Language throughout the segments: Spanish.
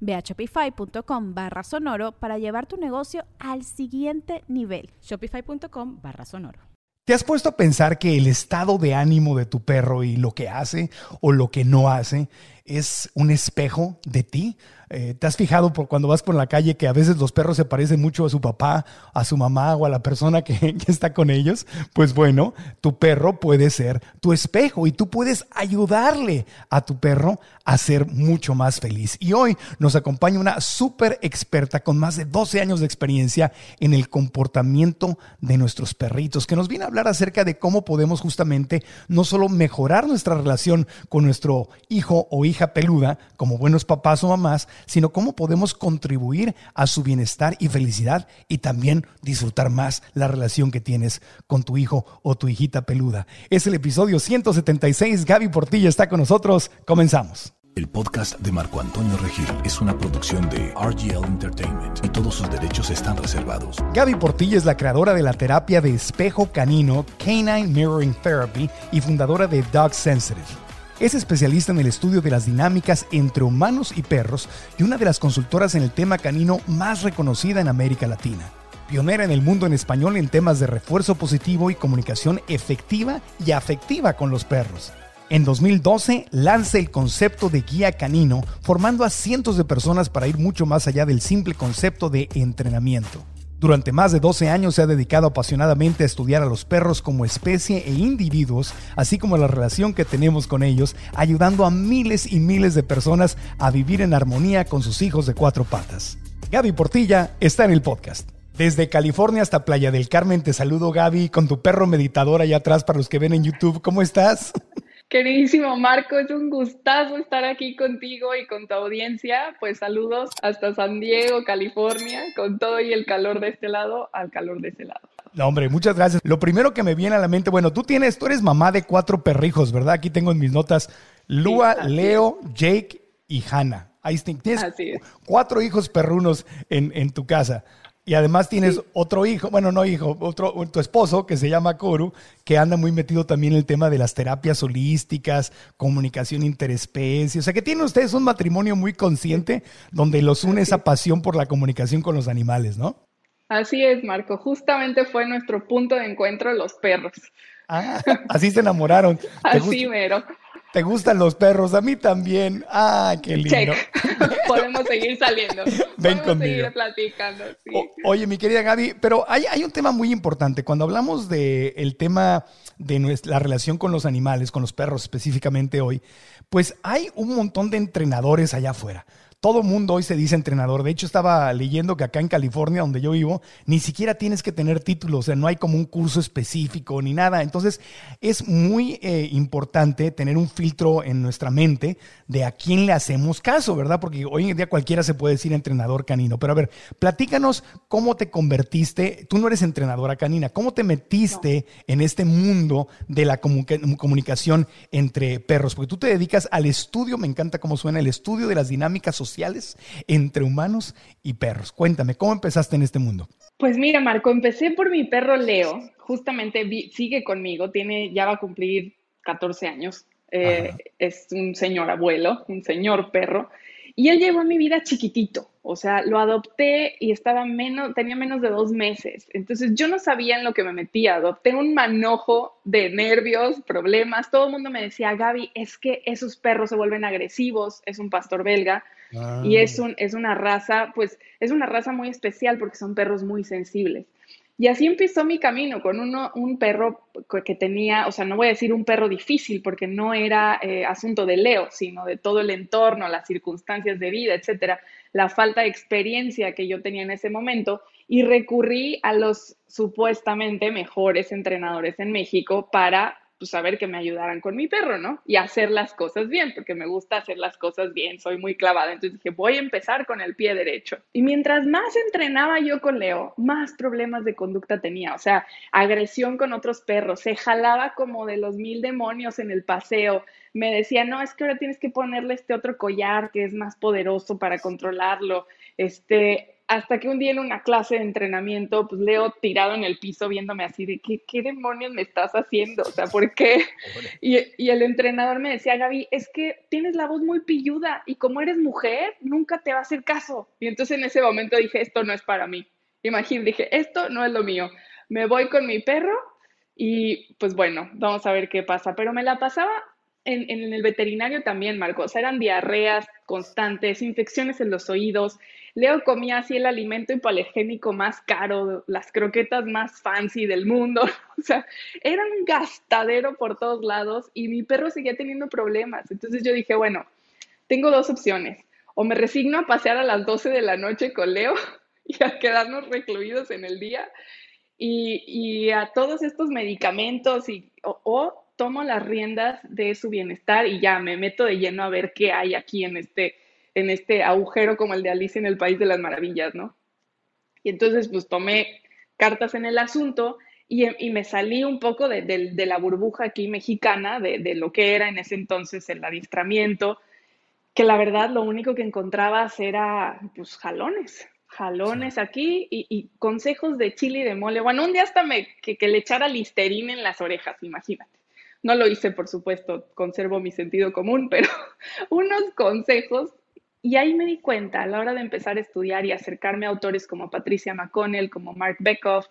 Ve a shopify.com barra sonoro para llevar tu negocio al siguiente nivel. Shopify.com barra sonoro. ¿Te has puesto a pensar que el estado de ánimo de tu perro y lo que hace o lo que no hace es un espejo de ti? Eh, ¿Te has fijado por cuando vas por la calle que a veces los perros se parecen mucho a su papá, a su mamá o a la persona que, que, está con ellos? Pues bueno, tu perro puede ser tu espejo y tú puedes ayudarle a tu perro a ser mucho más feliz. Y hoy nos acompaña una súper experta con más de 12 años de experiencia en el comportamiento de nuestros perritos, que nos viene a hablar acerca de cómo podemos justamente no solo mejorar nuestra relación con nuestro hijo o hija peluda, como buenos papás o mamás, sino cómo podemos contribuir a su bienestar y felicidad y también disfrutar más la relación que tienes con tu hijo o tu hijita peluda. Es el episodio 176. Gaby Portilla está con nosotros. Comenzamos. El podcast de Marco Antonio Regil es una producción de RGL Entertainment y todos sus derechos están reservados. Gaby Portilla es la creadora de la terapia de espejo canino Canine Mirroring Therapy y fundadora de Dog Sensitive. Es especialista en el estudio de las dinámicas entre humanos y perros y una de las consultoras en el tema canino más reconocida en América Latina. Pionera en el mundo en español en temas de refuerzo positivo y comunicación efectiva y afectiva con los perros. En 2012 lanza el concepto de guía canino, formando a cientos de personas para ir mucho más allá del simple concepto de entrenamiento. Durante más de 12 años se ha dedicado apasionadamente a estudiar a los perros como especie e individuos, así como la relación que tenemos con ellos, ayudando a miles y miles de personas a vivir en armonía con sus hijos de cuatro patas. Gaby Portilla está en el podcast. Desde California hasta Playa del Carmen te saludo Gaby con tu perro meditador allá atrás para los que ven en YouTube. ¿Cómo estás? Queridísimo Marco, es un gustazo estar aquí contigo y con tu audiencia. Pues saludos hasta San Diego, California, con todo y el calor de este lado al calor de ese lado. No, hombre, muchas gracias. Lo primero que me viene a la mente, bueno, tú tienes, tú eres mamá de cuatro perrijos, ¿verdad? Aquí tengo en mis notas Lua, sí, Leo. Jake y Hannah. Ahí tienes cuatro hijos perrunos en, en tu casa. Y además tienes sí. otro hijo, bueno, no hijo, otro, tu esposo que se llama Koru, que anda muy metido también en el tema de las terapias holísticas, comunicación interespecie. O sea que tienen ustedes un matrimonio muy consciente donde los une esa pasión por la comunicación con los animales, ¿no? Así es, Marco. Justamente fue nuestro punto de encuentro los perros. Ah, así se enamoraron. así mero. ¿Te gustan los perros? A mí también. ¡Ah, qué lindo! Check. Podemos seguir saliendo. Ven Podemos conmigo. seguir platicando. Sí. O, oye, mi querida Gaby, pero hay, hay, un tema muy importante. Cuando hablamos del el tema de nuestra, la relación con los animales, con los perros específicamente hoy, pues hay un montón de entrenadores allá afuera. Todo mundo hoy se dice entrenador. De hecho, estaba leyendo que acá en California, donde yo vivo, ni siquiera tienes que tener título, o sea, no hay como un curso específico ni nada. Entonces, es muy eh, importante tener un filtro en nuestra mente de a quién le hacemos caso, ¿verdad? Porque hoy en día cualquiera se puede decir entrenador canino. Pero a ver, platícanos cómo te convertiste, tú no eres entrenadora canina, ¿cómo te metiste no. en este mundo de la comunicación entre perros? Porque tú te dedicas al estudio, me encanta cómo suena, el estudio de las dinámicas sociales entre humanos y perros. Cuéntame, ¿cómo empezaste en este mundo? Pues mira, Marco, empecé por mi perro Leo, justamente vi, sigue conmigo, tiene, ya va a cumplir 14 años, eh, es un señor abuelo, un señor perro, y él llegó a mi vida chiquitito, o sea, lo adopté y estaba menos, tenía menos de dos meses, entonces yo no sabía en lo que me metía, adopté un manojo de nervios, problemas, todo el mundo me decía, Gaby, es que esos perros se vuelven agresivos, es un pastor belga, y es, un, es una raza, pues es una raza muy especial porque son perros muy sensibles. Y así empezó mi camino con uno, un perro que tenía, o sea, no voy a decir un perro difícil porque no era eh, asunto de Leo, sino de todo el entorno, las circunstancias de vida, etcétera, la falta de experiencia que yo tenía en ese momento y recurrí a los supuestamente mejores entrenadores en México para pues saber que me ayudaran con mi perro, ¿no? Y hacer las cosas bien, porque me gusta hacer las cosas bien, soy muy clavada. Entonces dije, voy a empezar con el pie derecho. Y mientras más entrenaba yo con Leo, más problemas de conducta tenía, o sea, agresión con otros perros, se jalaba como de los mil demonios en el paseo, me decía, no, es que ahora tienes que ponerle este otro collar que es más poderoso para controlarlo, este, hasta que un día en una clase de entrenamiento, pues Leo tirado en el piso viéndome así de, ¿qué, qué demonios me estás haciendo? O sea, ¿por qué? Y, y, el entrenador me decía, Gaby, es que tienes la voz muy pilluda y como eres mujer, nunca te va a hacer caso. Y entonces en ese momento dije, esto no es para mí. Imagínate, dije, esto no es lo mío. Me voy con mi perro y pues bueno, vamos a ver qué pasa. Pero me la pasaba en, en el veterinario también, Marcos. eran diarreas constantes, infecciones en los oídos, Leo comía así el alimento hipoalergénico más caro, las croquetas más fancy del mundo. O sea, era un gastadero por todos lados y mi perro seguía teniendo problemas. Entonces yo dije, bueno, tengo dos opciones. O me resigno a pasear a las 12 de la noche con Leo y a quedarnos recluidos en el día y, a todos estos medicamentos o tomo las riendas de su bienestar y ya me meto de lleno a ver qué hay aquí en este en este agujero como el de Alicia en el País de las Maravillas, ¿no? Y entonces pues tomé cartas en el asunto y, me salí un poco de, la burbuja aquí mexicana, de, lo que era en ese entonces el adiestramiento, que la verdad lo único que encontrabas era pues jalones, jalones aquí y, consejos de chile y de mole. Bueno, un día hasta me, que, que le echara listerina en las orejas, imagínate. No lo hice, por supuesto, conservo mi sentido común, pero unos consejos y ahí me di cuenta a la hora de empezar a estudiar y acercarme a autores como Patricia McConnell, como Mark Beckhoff,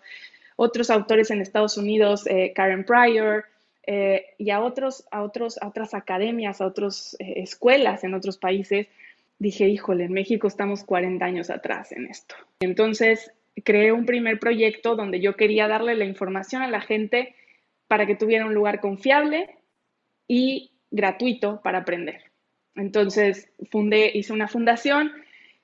otros autores en Estados Unidos, eh, Karen Pryor, eh, y a, otros, a, otros, a otras academias, a otras eh, escuelas en otros países, dije, híjole, en México estamos 40 años atrás en esto. Entonces, creé un primer proyecto donde yo quería darle la información a la gente para que tuviera un lugar confiable y gratuito para aprender. Entonces, fundé, hice una fundación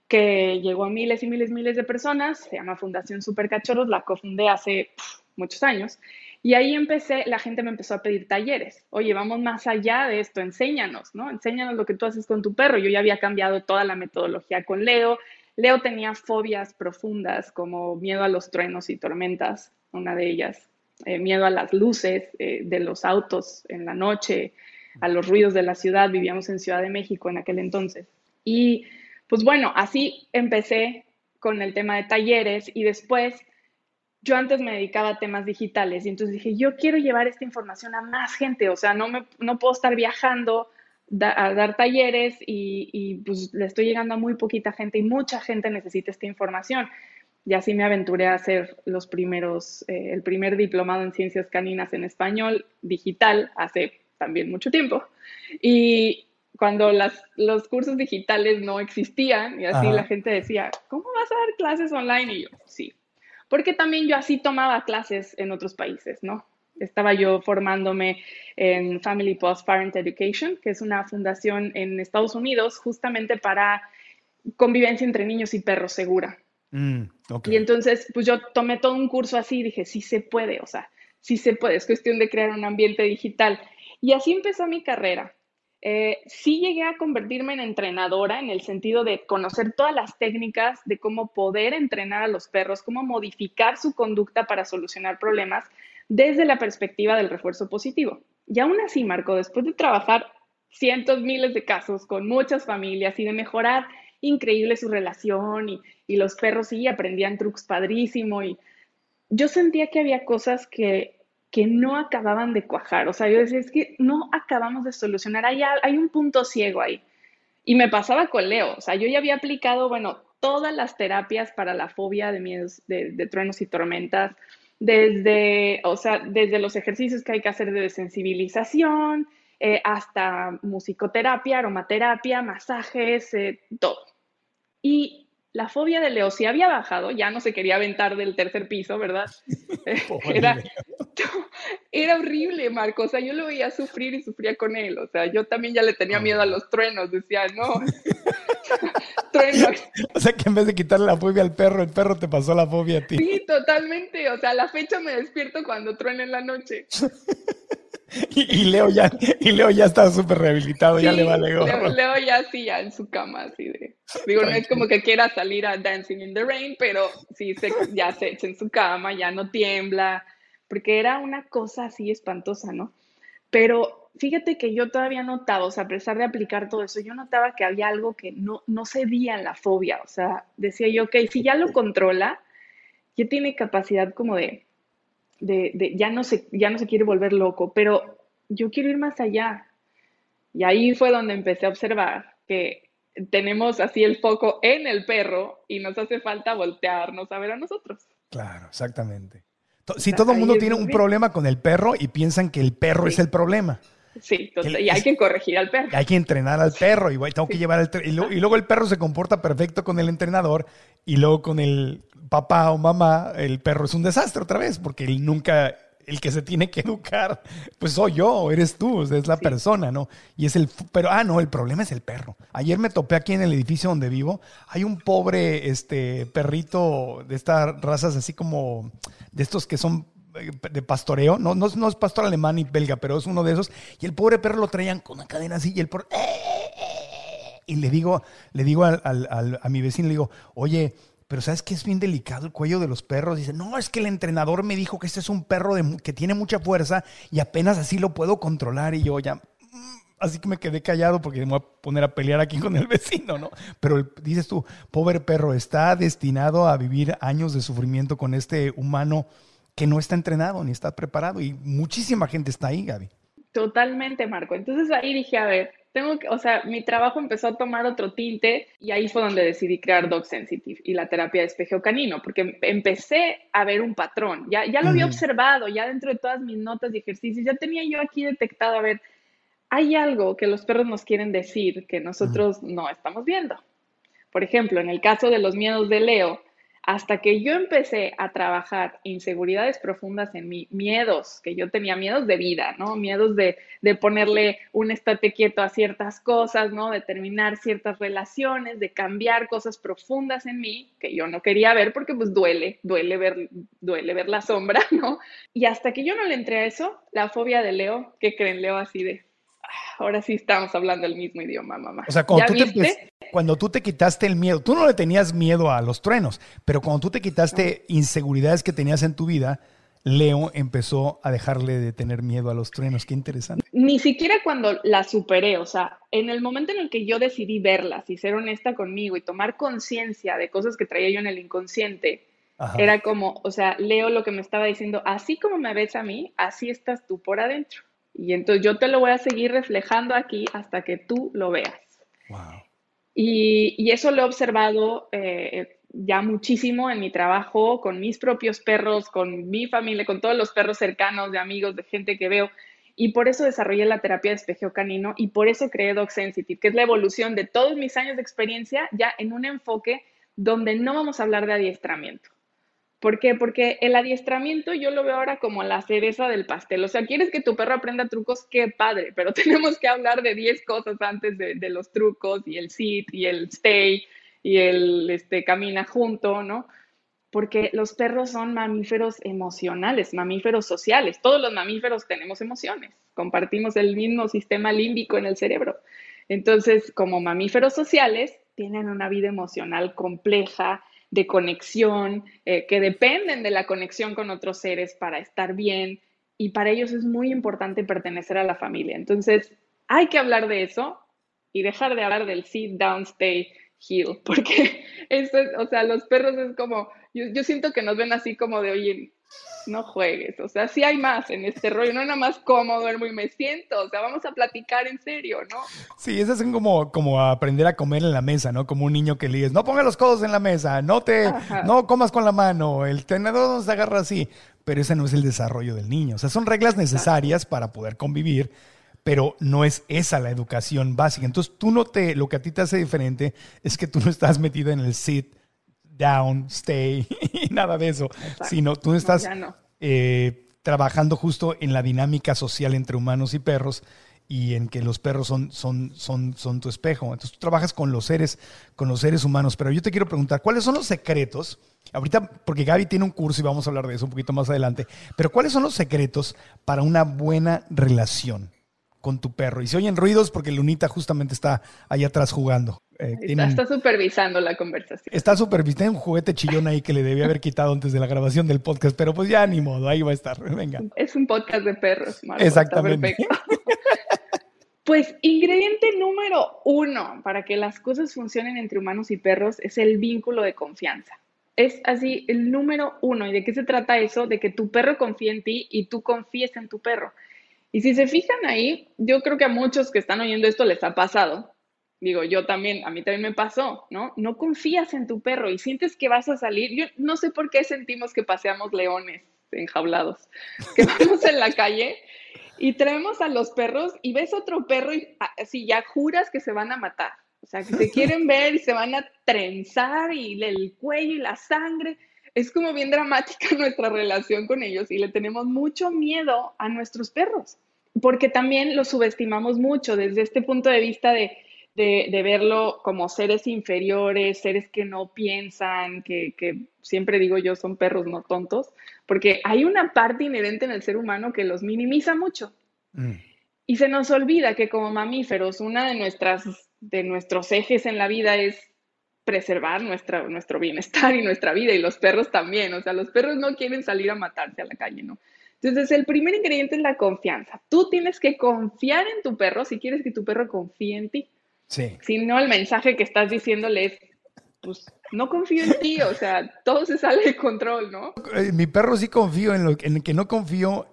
que llegó a miles y miles y miles de personas, se llama Fundación Super Cachorros, la cofundé hace muchos años. Y ahí empecé, la gente me empezó a pedir talleres. Oye, vamos más allá de esto, enséñanos, ¿no? Enséñanos lo que tú haces con tu perro. Yo ya había cambiado toda la metodología con Leo. Leo tenía fobias profundas como miedo a los truenos y tormentas, una de ellas, eh, miedo a las luces eh, de los autos en la noche, a los ruidos de la ciudad, vivíamos en Ciudad de México en aquel entonces. Y pues bueno, así empecé con el tema de talleres y después yo antes me dedicaba a temas digitales y entonces dije, yo quiero llevar esta información a más gente, o sea, no, me, no puedo estar viajando a dar talleres y, pues le estoy llegando a muy poquita gente y mucha gente necesita esta información. Y así me aventuré a hacer los primeros, eh, el primer diplomado en ciencias caninas en español digital hace también mucho tiempo. Y cuando las, los cursos digitales no existían y así la gente decía, ¿cómo vas a dar clases online? Y yo, sí, porque también yo así tomaba clases en otros países, ¿no? Estaba yo formándome en Family Post Parent Education, que es una fundación en Estados Unidos justamente para convivencia entre niños y perros segura. Mm, y entonces, pues yo tomé todo un curso así y dije, sí se puede, o sea, sí se puede, es cuestión de crear un ambiente digital. Y así empezó mi carrera. Eh, sí llegué a convertirme en entrenadora en el sentido de conocer todas las técnicas de cómo poder entrenar a los perros, cómo modificar su conducta para solucionar problemas desde la perspectiva del refuerzo positivo. Y aún así, Marco, después de trabajar cientos, miles de casos con muchas familias y de mejorar increíble su relación y, los perros sí aprendían trucos padrísimo y yo sentía que había cosas que que no acababan de cuajar. O sea, yo decía, es que no acabamos de solucionar, hay, hay un punto ciego ahí. Y me pasaba con Leo, o sea, yo ya había aplicado, bueno, todas las terapias para la fobia de miedos, de, truenos y tormentas, desde, o sea, desde los ejercicios que hay que hacer de desensibilización, eh, hasta musicoterapia, aromaterapia, masajes, eh, todo. Y la fobia de Leo sí había bajado, ya no se quería aventar del tercer piso, ¿verdad? era, era horrible, Marco. O sea, yo lo veía sufrir y sufría con él. O sea, yo también ya le tenía miedo a los truenos. Decía, no, truenos. O sea, que en vez de quitarle la fobia al perro, el perro te pasó la fobia a ti. Sí, totalmente. O sea, a la fecha me despierto cuando truena en la noche. Y, Leo ya, y Leo ya está súper rehabilitado, ya le vale gorro. Leo, ya sí, ya en su cama, así de. Digo, no es como que quiera salir a Dancing in the Rain, pero sí se, ya se echa en su cama, ya no tiembla, porque era una cosa así espantosa, ¿no? Pero fíjate que yo todavía notaba, o sea, a pesar de aplicar todo eso, yo notaba que había algo que no, no cedía en la fobia, o sea, decía yo, ok, si ya lo controla, ya tiene capacidad como de de, ya, no se, ya no se quiere volver loco, pero yo quiero ir más allá. Y ahí fue donde empecé a observar que tenemos así el foco en el perro y nos hace falta voltearnos a ver a nosotros. Claro, exactamente. Si todo el mundo tiene un problema con el perro y piensan que el perro es el problema. Sí, y hay que corregir al perro. Hay que entrenar al perro y tengo que llevar al y, y, luego el perro se comporta perfecto con el entrenador y luego con el papá o mamá, el perro es un desastre otra vez, porque él nunca, el que se tiene que educar, pues soy yo, eres tú, es la persona, ¿no? Y es el, pero, ah, no, el problema es el perro. Ayer me topé aquí en el edificio donde vivo, hay un pobre, este, perrito de estas razas así como, de estos que son eh, de pastoreo, no, no, no, es pastor alemán ni belga, pero es uno de esos, y el pobre perro lo traían con una cadena así, y el perro, y le digo, le digo a mi vecino, le digo, oye, pero ¿sabes que es bien delicado el cuello de los perros? Dice, no, es que el entrenador me dijo que este es un perro que tiene mucha fuerza y apenas así lo puedo controlar. Y yo ya, mm", así que me quedé callado porque me voy a poner a pelear aquí con el vecino, ¿no? Pero dices tú, pobre perro, está destinado a vivir años de sufrimiento con este humano que no está entrenado ni está preparado. Y muchísima gente está ahí, Gaby. Totalmente, Marco. Entonces ahí dije, a ver, tengo que, o sea, mi trabajo empezó a tomar otro tinte y ahí fue donde decidí crear Dog Sensitive y la terapia de espejo canino, porque empecé a ver un patrón, ya, ya lo había observado, ya dentro de todas mis notas y ejercicios, ya tenía yo aquí detectado, a ver, hay algo que los perros nos quieren decir que nosotros no estamos viendo. Por ejemplo, en el caso de los miedos de Leo, hasta que yo empecé a trabajar inseguridades profundas en mí, miedos, que yo tenía miedos de vida, ¿no? Miedos de, ponerle un estate quieto a ciertas cosas, ¿no? De terminar ciertas relaciones, de cambiar cosas profundas en mí que yo no quería ver porque pues duele, duele ver, duele ver la sombra, ¿no? Y hasta que yo no le entré a eso, la fobia de Leo, ¿qué creen Leo así de, ahora sí estamos hablando el mismo idioma, mamá. O sea, cuando, tú te, cuando tú te quitaste el miedo, tú no le tenías miedo a los truenos, pero cuando tú te quitaste inseguridades que tenías en tu vida, Leo empezó a dejarle de tener miedo a los truenos. Qué interesante. Ni siquiera cuando la superé, o sea, en el momento en el que yo decidí verlas y ser honesta conmigo y tomar conciencia de cosas que traía yo en el inconsciente, era como, o sea, Leo lo que me estaba diciendo, así como me ves a mí, así estás tú por adentro. Y entonces yo te lo voy a seguir reflejando aquí hasta que tú lo veas. Y, eso lo he observado eh, ya muchísimo en mi trabajo, con mis propios perros, con mi familia, con todos los perros cercanos, de amigos, de gente que veo. Y por eso desarrollé la terapia de espejeo canino y por eso creé Dog Sensitive, que es la evolución de todos mis años de experiencia ya en un enfoque donde no vamos a hablar de adiestramiento. ¿Por qué? Porque el adiestramiento yo lo veo ahora como la cereza del pastel. O sea, quieres que tu perro aprenda trucos, qué padre, pero tenemos que hablar de 10 cosas antes de, los trucos y el sit y el stay y el este, camina junto, ¿no? Porque los perros son mamíferos emocionales, mamíferos sociales. Todos los mamíferos tenemos emociones, compartimos el mismo sistema límbico en el cerebro. Entonces, como mamíferos sociales, tienen una vida emocional compleja, de conexión, eh, que dependen de la conexión con otros seres para estar bien y para ellos es muy importante pertenecer a la familia. Entonces, hay que hablar de eso y dejar de hablar del sit down, stay, heal, porque eso es, o sea, los perros es como, yo, yo siento que nos ven así como de, oye, no juegues, o sea, sí hay más en este rollo, no nada más cómo duermo y me siento, o sea, vamos a platicar en serio, ¿no? Sí, eso es como, como aprender a comer en la mesa, ¿no? Como un niño que le dices, no pongas los codos en la mesa, no te, no comas con la mano, el tenedor no se agarra así, pero ese no es el desarrollo del niño, o sea, son reglas necesarias para poder convivir, pero no es esa la educación básica. Entonces, tú no te, lo que a ti te hace diferente es que tú no estás metido en el sit down, stay, y nada de eso, sino tú estás eh, trabajando justo en la dinámica social entre humanos y perros y en que los perros son, son, son, son tu espejo. Entonces tú trabajas con los seres, con los seres humanos. Pero yo te quiero preguntar, ¿cuáles son los secretos? Ahorita, porque Gaby tiene un curso y vamos a hablar de eso un poquito más adelante, pero ¿cuáles son los secretos para una buena relación con tu perro? Y se oyen ruidos porque Lunita justamente está allá atrás jugando. Eh, está, supervisando la conversación. Está supervisando un juguete chillón ahí que le debía haber quitado antes de la grabación del podcast, pero pues ya ni modo, ahí va a estar. Venga. Es un podcast de perros, Exactamente. Pues ingrediente número uno para que las cosas funcionen entre humanos y perros es el vínculo de confianza. Es así el número uno. ¿Y de qué se trata eso? De que tu perro confíe en ti y tú confíes en tu perro. Y si se fijan ahí, yo creo que a muchos que están oyendo esto les ha pasado. Digo, yo también, a mí también me pasó, ¿no? No confías en tu perro y sientes que vas a salir. Yo no sé por qué sentimos que paseamos leones enjaulados, que vamos en la calle y traemos a los perros y ves otro perro y así ya juras que se van a matar. O sea, que se quieren ver y se van a trenzar y el cuello y la sangre. Es como bien dramática nuestra relación con ellos y le tenemos mucho miedo a nuestros perros, porque también los subestimamos mucho desde este punto de vista de, de, verlo como seres inferiores, seres que no piensan, que, que siempre digo yo son perros no tontos porque hay una parte inherente en el ser humano que los minimiza mucho. Mm. Y se nos olvida que como mamíferos, una de, nuestras, de nuestros ejes en la vida es preservar nuestra, nuestro bienestar y nuestra vida, y los perros también. O sea, los perros no quieren salir a matarse a la calle, ¿no? Entonces, el primer ingrediente es la confianza. Tú tienes que confiar en tu perro si quieres que tu perro confíe en ti. Sí. Si no, el mensaje que estás diciéndole es, pues no confío en ti, o sea, todo se sale de control, ¿no? Eh, mi perro sí confío, en lo en que no confío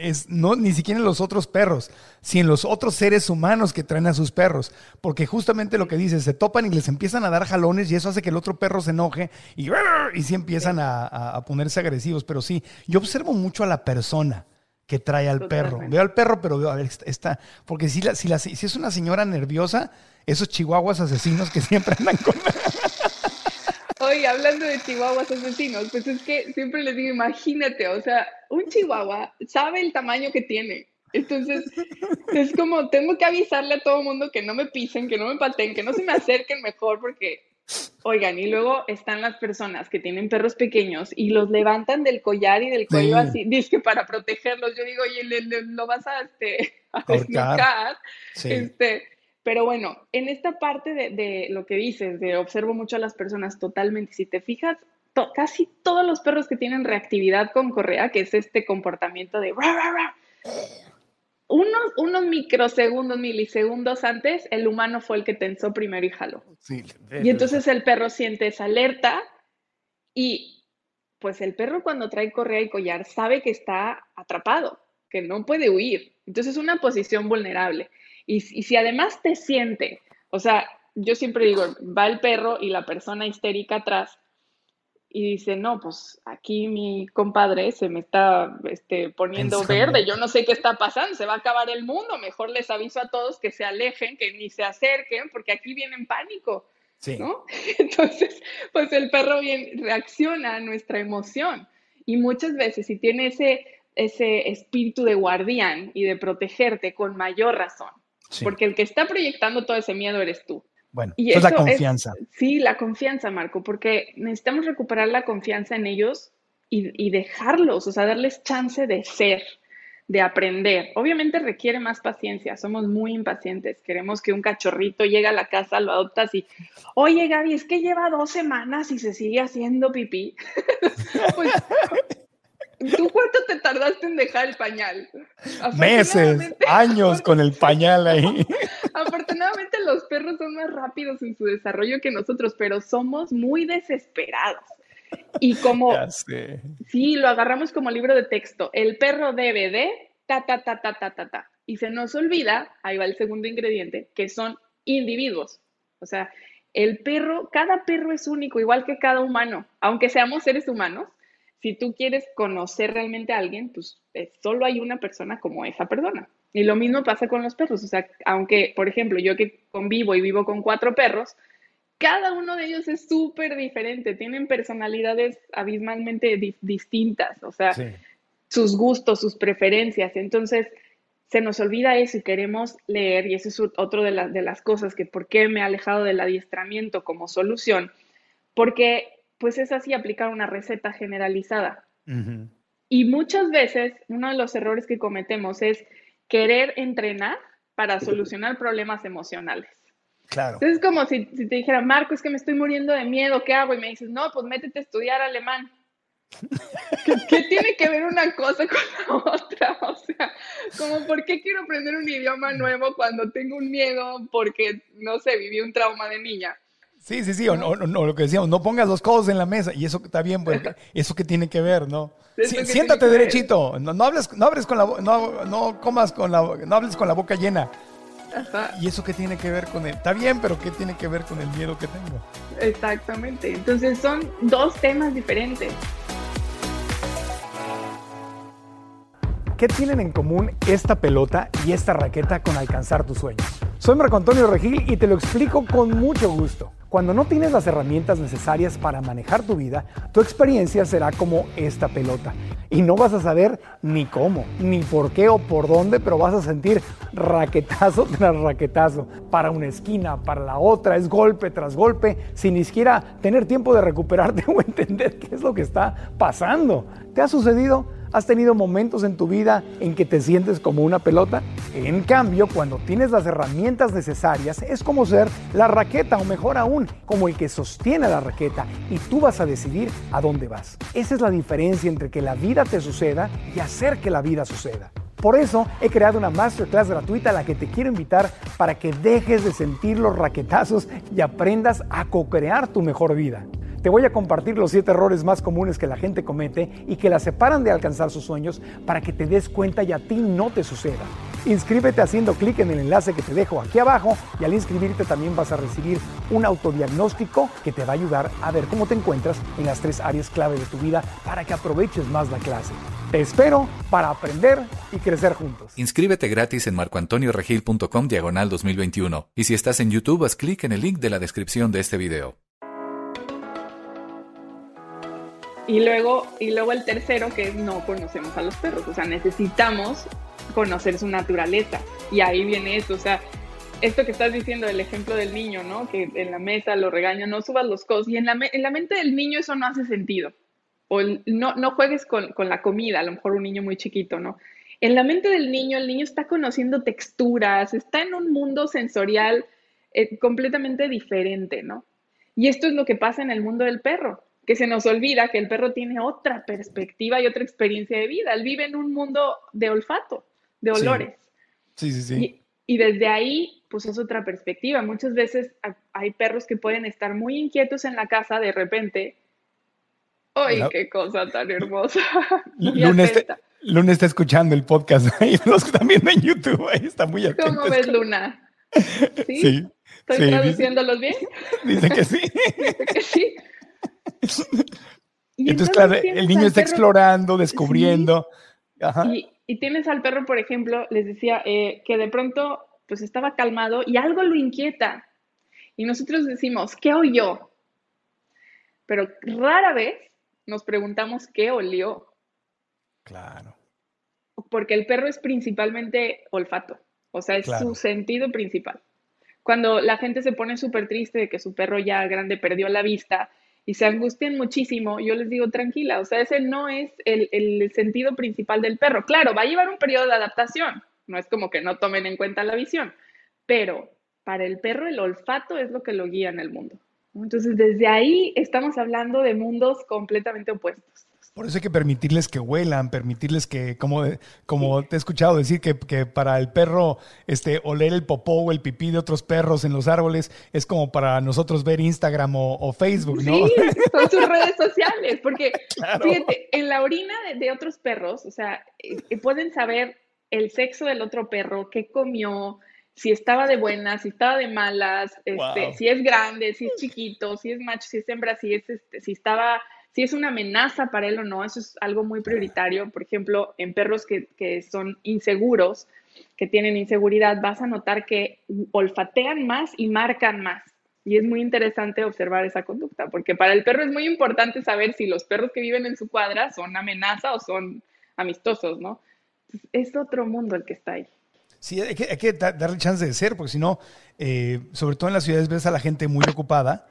es no ni siquiera en los otros perros, sino en los otros seres humanos que traen a sus perros, porque justamente lo que dices, se topan y les empiezan a dar jalones y eso hace que el otro perro se enoje y, y sí empiezan a, ponerse agresivos, pero sí, yo observo mucho a la persona que trae al perro. Veo al perro, pero veo, a ver, está, porque si, la, si, la, si es una señora nerviosa, esos chihuahuas asesinos que siempre andan con... Oye, hablando de chihuahuas asesinos, pues es que siempre les digo, imagínate, o sea, un chihuahua sabe el tamaño que tiene. Entonces, es como, tengo que avisarle a todo el mundo que no me pisen, que no me pateen, que no se me acerquen mejor, porque, oigan, y luego están las personas que tienen perros pequeños y los levantan del collar y del cuello así, dice que para protegerlos. Yo digo, oye, lo vas a, este, a Este, pero bueno, en esta parte de, lo que dices, de observo mucho a las personas totalmente, si te fijas, casi todos los perros que tienen reactividad con correa, que es este comportamiento de... unos, unos microsegundos, milisegundos antes, el humano fue el que tensó primero y jaló. y entonces el perro siente esa alerta y pues el perro cuando trae correa y collar sabe que está atrapado, que no puede huir. Entonces es una posición vulnerable. Y, si además te siente, o sea, yo siempre digo, va el perro y la persona histérica atrás y dice, no, pues aquí mi compadre se me está este, poniendo verde, yo no sé qué está pasando, se va a acabar el mundo, mejor les aviso a todos que se alejen, que ni se acerquen, porque aquí viene en pánico. ¿no? Entonces, pues el perro bien reacciona a nuestra emoción y muchas veces si tiene ese, ese espíritu de guardián y de protegerte con mayor razón. Porque el que está proyectando todo ese miedo eres tú. Bueno, y es la confianza. sí, la confianza, Marco, porque necesitamos recuperar la confianza en ellos y, dejarlos, o sea, darles chance de ser, de aprender. Obviamente requiere más paciencia, somos muy impacientes. Queremos que un cachorrito llegue a la casa, lo adoptas y, oye Gaby, es que lleva dos semanas y se sigue haciendo pipí. pues ¿Tú cuánto te tardaste en dejar el pañal? Meses, años con el pañal ahí. Afortunadamente los perros son más rápidos en su desarrollo que nosotros, pero somos muy desesperados. Y como, sí, lo agarramos como libro de texto, el perro debe de ta, ta, ta, ta, ta, ta, ta. Y se nos olvida, ahí va el segundo ingrediente, que son individuos. O sea, el perro, cada perro es único, igual que cada humano, aunque seamos seres humanos si tú quieres conocer realmente a alguien, pues eh, solo hay una persona como esa persona. Y lo mismo pasa con los perros. O sea, aunque, por ejemplo, yo que convivo y vivo con cuatro perros, cada uno de ellos es súper diferente, tienen personalidades abismalmente distintas, o sea, sus gustos, sus preferencias. Entonces, se nos olvida eso y queremos leer, y eso es otro de, de las cosas que por qué me he alejado del adiestramiento como solución, porque pues es así aplicar una receta generalizada. Y muchas veces uno de los errores que cometemos es querer entrenar para solucionar problemas emocionales. Claro. Entonces es como si, si, te dijera, Marco, es que me estoy muriendo de miedo, ¿qué hago? Y me dices, no, pues métete a estudiar alemán. ¿Qué, tiene que ver una cosa con la otra? O sea, como por qué quiero aprender un idioma nuevo cuando tengo un miedo porque, no sé, viví un trauma de niña. Sí, sí, sí, o, no, lo que decíamos, no pongas los codos en la mesa, y eso está bien, pues, eso que tiene que ver, ¿no? siéntate derechito, no, no, hables, no hables con la, no, no comas con la, no hables con la boca llena. ¿Y eso qué tiene que ver con él? Está bien, pero ¿qué tiene que ver con el miedo que tengo? Exactamente. Entonces son dos temas diferentes. ¿Qué tienen en común esta pelota y esta raqueta con alcanzar tus sueños? Soy Marco Antonio Regil y te lo explico con mucho gusto. Cuando no tienes las herramientas necesarias para manejar tu vida, tu experiencia será como esta pelota. Y no vas a saber ni cómo, ni por qué o por dónde, pero vas a sentir raquetazo tras raquetazo. Para una esquina, para la otra, es golpe tras golpe, sin ni siquiera tener tiempo de recuperarte o entender qué es lo que está pasando. ¿Te ha sucedido? ¿Has tenido momentos en tu vida en que te sientes como una pelota? En cambio, cuando tienes las herramientas necesarias, es como ser la raqueta o mejor aún, como el que sostiene la raqueta y tú vas a decidir a dónde vas. Esa es la diferencia entre que la vida te suceda y hacer que la vida suceda. Por eso he creado una masterclass gratuita a la que te quiero invitar para que dejes de sentir los raquetazos y aprendas a co-crear tu mejor vida. Te voy a compartir los 7 errores más comunes que la gente comete y que la separan de alcanzar sus sueños para que te des cuenta y a ti no te suceda. Inscríbete haciendo clic en el enlace que te dejo aquí abajo y al inscribirte también vas a recibir un autodiagnóstico que te va a ayudar a ver cómo te encuentras en las tres áreas clave de tu vida para que aproveches más la clase. Te espero para aprender y crecer juntos. Inscríbete gratis en marcoantonioregil.com diagonal 2021 y si estás en YouTube haz clic en el link de la descripción de este video. Y luego, y luego el tercero, que es no conocemos a los perros, o sea, necesitamos conocer su naturaleza. Y ahí viene esto, o sea, esto que estás diciendo, el ejemplo del niño, ¿no? Que en la mesa lo regaña, no subas los codos. Y en la, en la mente del niño eso no hace sentido. O no, no juegues con, con, la comida, a lo mejor un niño muy chiquito, ¿no? En la mente del niño, el niño está conociendo texturas, está en un mundo sensorial eh, completamente diferente, ¿no? Y esto es lo que pasa en el mundo del perro que se nos olvida que el perro tiene otra perspectiva y otra experiencia de vida. Él vive en un mundo de olfato, de olores. Sí, sí, sí. Y, desde ahí, pues es otra perspectiva. Muchas veces hay perros que pueden estar muy inquietos en la casa de repente. ¡Ay, qué cosa tan hermosa! Luna está, Luna está, escuchando el podcast ahí, los que están viendo en YouTube, ahí está muy atento. ¿Cómo ves, Luna? ¿Sí? ¿Estoy traduciéndolos bien? Dice que sí. Dice que sí. Entonces, claro, el niño está explorando, descubriendo. Y, tienes al perro, por ejemplo, les decía, eh, que de pronto pues estaba calmado y algo lo inquieta. Y nosotros decimos, ¿qué oyó? Pero rara vez nos preguntamos qué olió. Claro. Porque el perro es principalmente olfato, o sea, es su sentido principal. Cuando la gente se pone súper triste de que su perro ya grande perdió la vista, y se angustian muchísimo, yo les digo tranquila, o sea, ese no es el, el, sentido principal del perro. Claro, va a llevar un periodo de adaptación, no es como que no tomen en cuenta la visión, pero para el perro el olfato es lo que lo guía en el mundo. Entonces, desde ahí estamos hablando de mundos completamente opuestos. Por eso hay que permitirles que huelan, permitirles que, como, como te he escuchado decir, que, que, para el perro este, oler el popó o el pipí de otros perros en los árboles es como para nosotros ver Instagram o, Facebook, ¿no? Sí, son sus redes sociales, porque fíjate, en la orina de, otros perros, o sea, eh, pueden saber el sexo del otro perro, qué comió, si estaba de buenas, si estaba de malas, este, si es grande, si es chiquito, si es macho, si es hembra, si es este, si estaba si es una amenaza para él o no, eso es algo muy prioritario. Por ejemplo, en perros que, que son inseguros, que tienen inseguridad, vas a notar que olfatean más y marcan más. Y es muy interesante observar esa conducta, porque para el perro es muy importante saber si los perros que viven en su cuadra son amenaza o son amistosos, ¿no? es otro mundo el que está ahí. Sí, hay que, darle chance de ser, porque si no, eh, sobre todo en las ciudades ves a la gente muy ocupada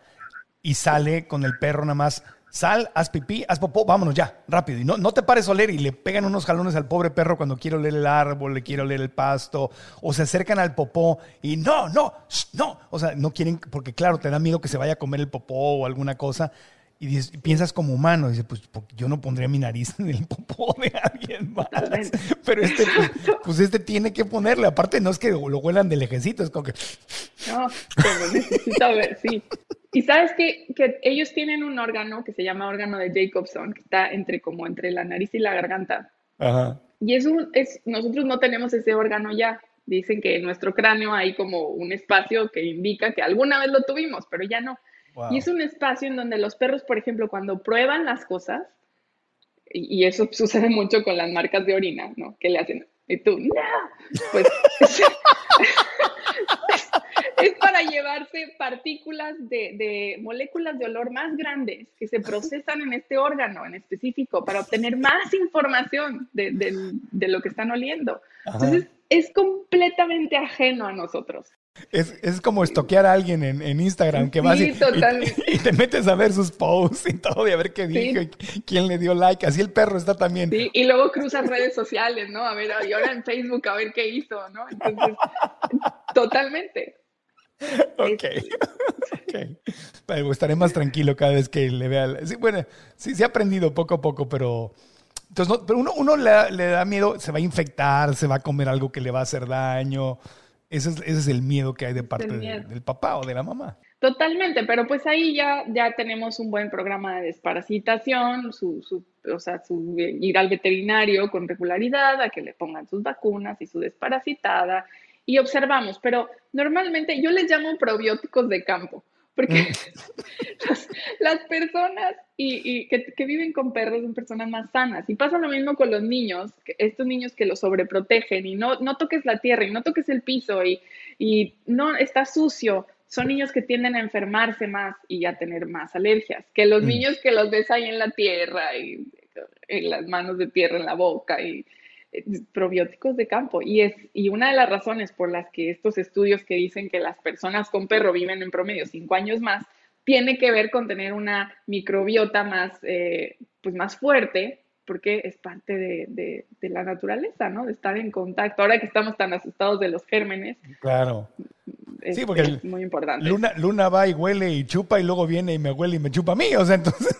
y sale con el perro nada más Sal, haz pipí, haz popó, vámonos ya, rápido. Y no, no te pares a oler y le pegan unos jalones al pobre perro cuando quiere oler el árbol, le quiere oler el pasto, o se acercan al popó y no, no, no. O sea, no quieren, porque claro, te da miedo que se vaya a comer el popó o alguna cosa. Y, piensas como humano, dice, pues yo no pondría mi nariz en el popó de alguien más. Pero este, pues, pues, este tiene que ponerle. Aparte, no es que lo huelan de lejecito, es como que. No, pero necesita ver, sí. Y sabes que, que ellos tienen un órgano que se llama órgano de Jacobson, que está entre como entre la nariz y la garganta. Ajá. Y es un, es, nosotros no tenemos ese órgano ya. Dicen que en nuestro cráneo hay como un espacio que indica que alguna vez lo tuvimos, pero ya no. Y es un espacio en donde los perros, por ejemplo, cuando prueban las cosas, y, y eso sucede mucho con las marcas de orina, ¿no? Que le hacen, y tú, no, pues es para llevarse partículas de, moléculas de olor más grandes que se procesan en este órgano en específico para obtener más información de, lo que están oliendo. Entonces, es completamente ajeno a nosotros. Es, como estoquear a alguien en, Instagram que vas y, te metes a ver sus posts y todo y a ver qué dijo y quién le dio like. Así el perro está también. Sí, y luego cruzas redes sociales, ¿no? A ver, y ahora en Facebook a ver qué hizo, ¿no? Entonces, totalmente. Ok. okay. estaré más tranquilo cada vez que le vea. Sí, bueno, sí, se ha aprendido poco a poco, pero. Entonces, no, pero uno, uno le, le, da miedo, se va a infectar, se va a comer algo que le va a hacer daño. Ese es, ese es el miedo que hay de parte del papá o de la mamá. Totalmente, pero pues ahí ya, ya tenemos un buen programa de desparasitación, su, su, o sea, su, ir al veterinario con regularidad, a que le pongan sus vacunas y su desparasitada, y observamos, pero normalmente yo les llamo probióticos de campo, porque mm. las, personas y, que, que, viven con perros son personas más sanas. Y pasa lo mismo con los niños, estos niños que los sobreprotegen y no, no toques la tierra y no toques el piso y, y no está sucio. Son niños que tienden a enfermarse más y a tener más alergias que los mm. niños que los ves ahí en la tierra y en las manos de tierra en la boca y probióticos de campo. Y, es, y una de las razones por las que estos estudios que dicen que las personas con perro viven en promedio cinco años más, tiene que ver con tener una microbiota más, eh, pues más fuerte, porque es parte de, de, la naturaleza, ¿no? De estar en contacto. Ahora que estamos tan asustados de los gérmenes. Claro. sí, porque es muy importante. Luna, Luna va y huele y chupa y luego viene y me huele y me chupa a mí. O sea, entonces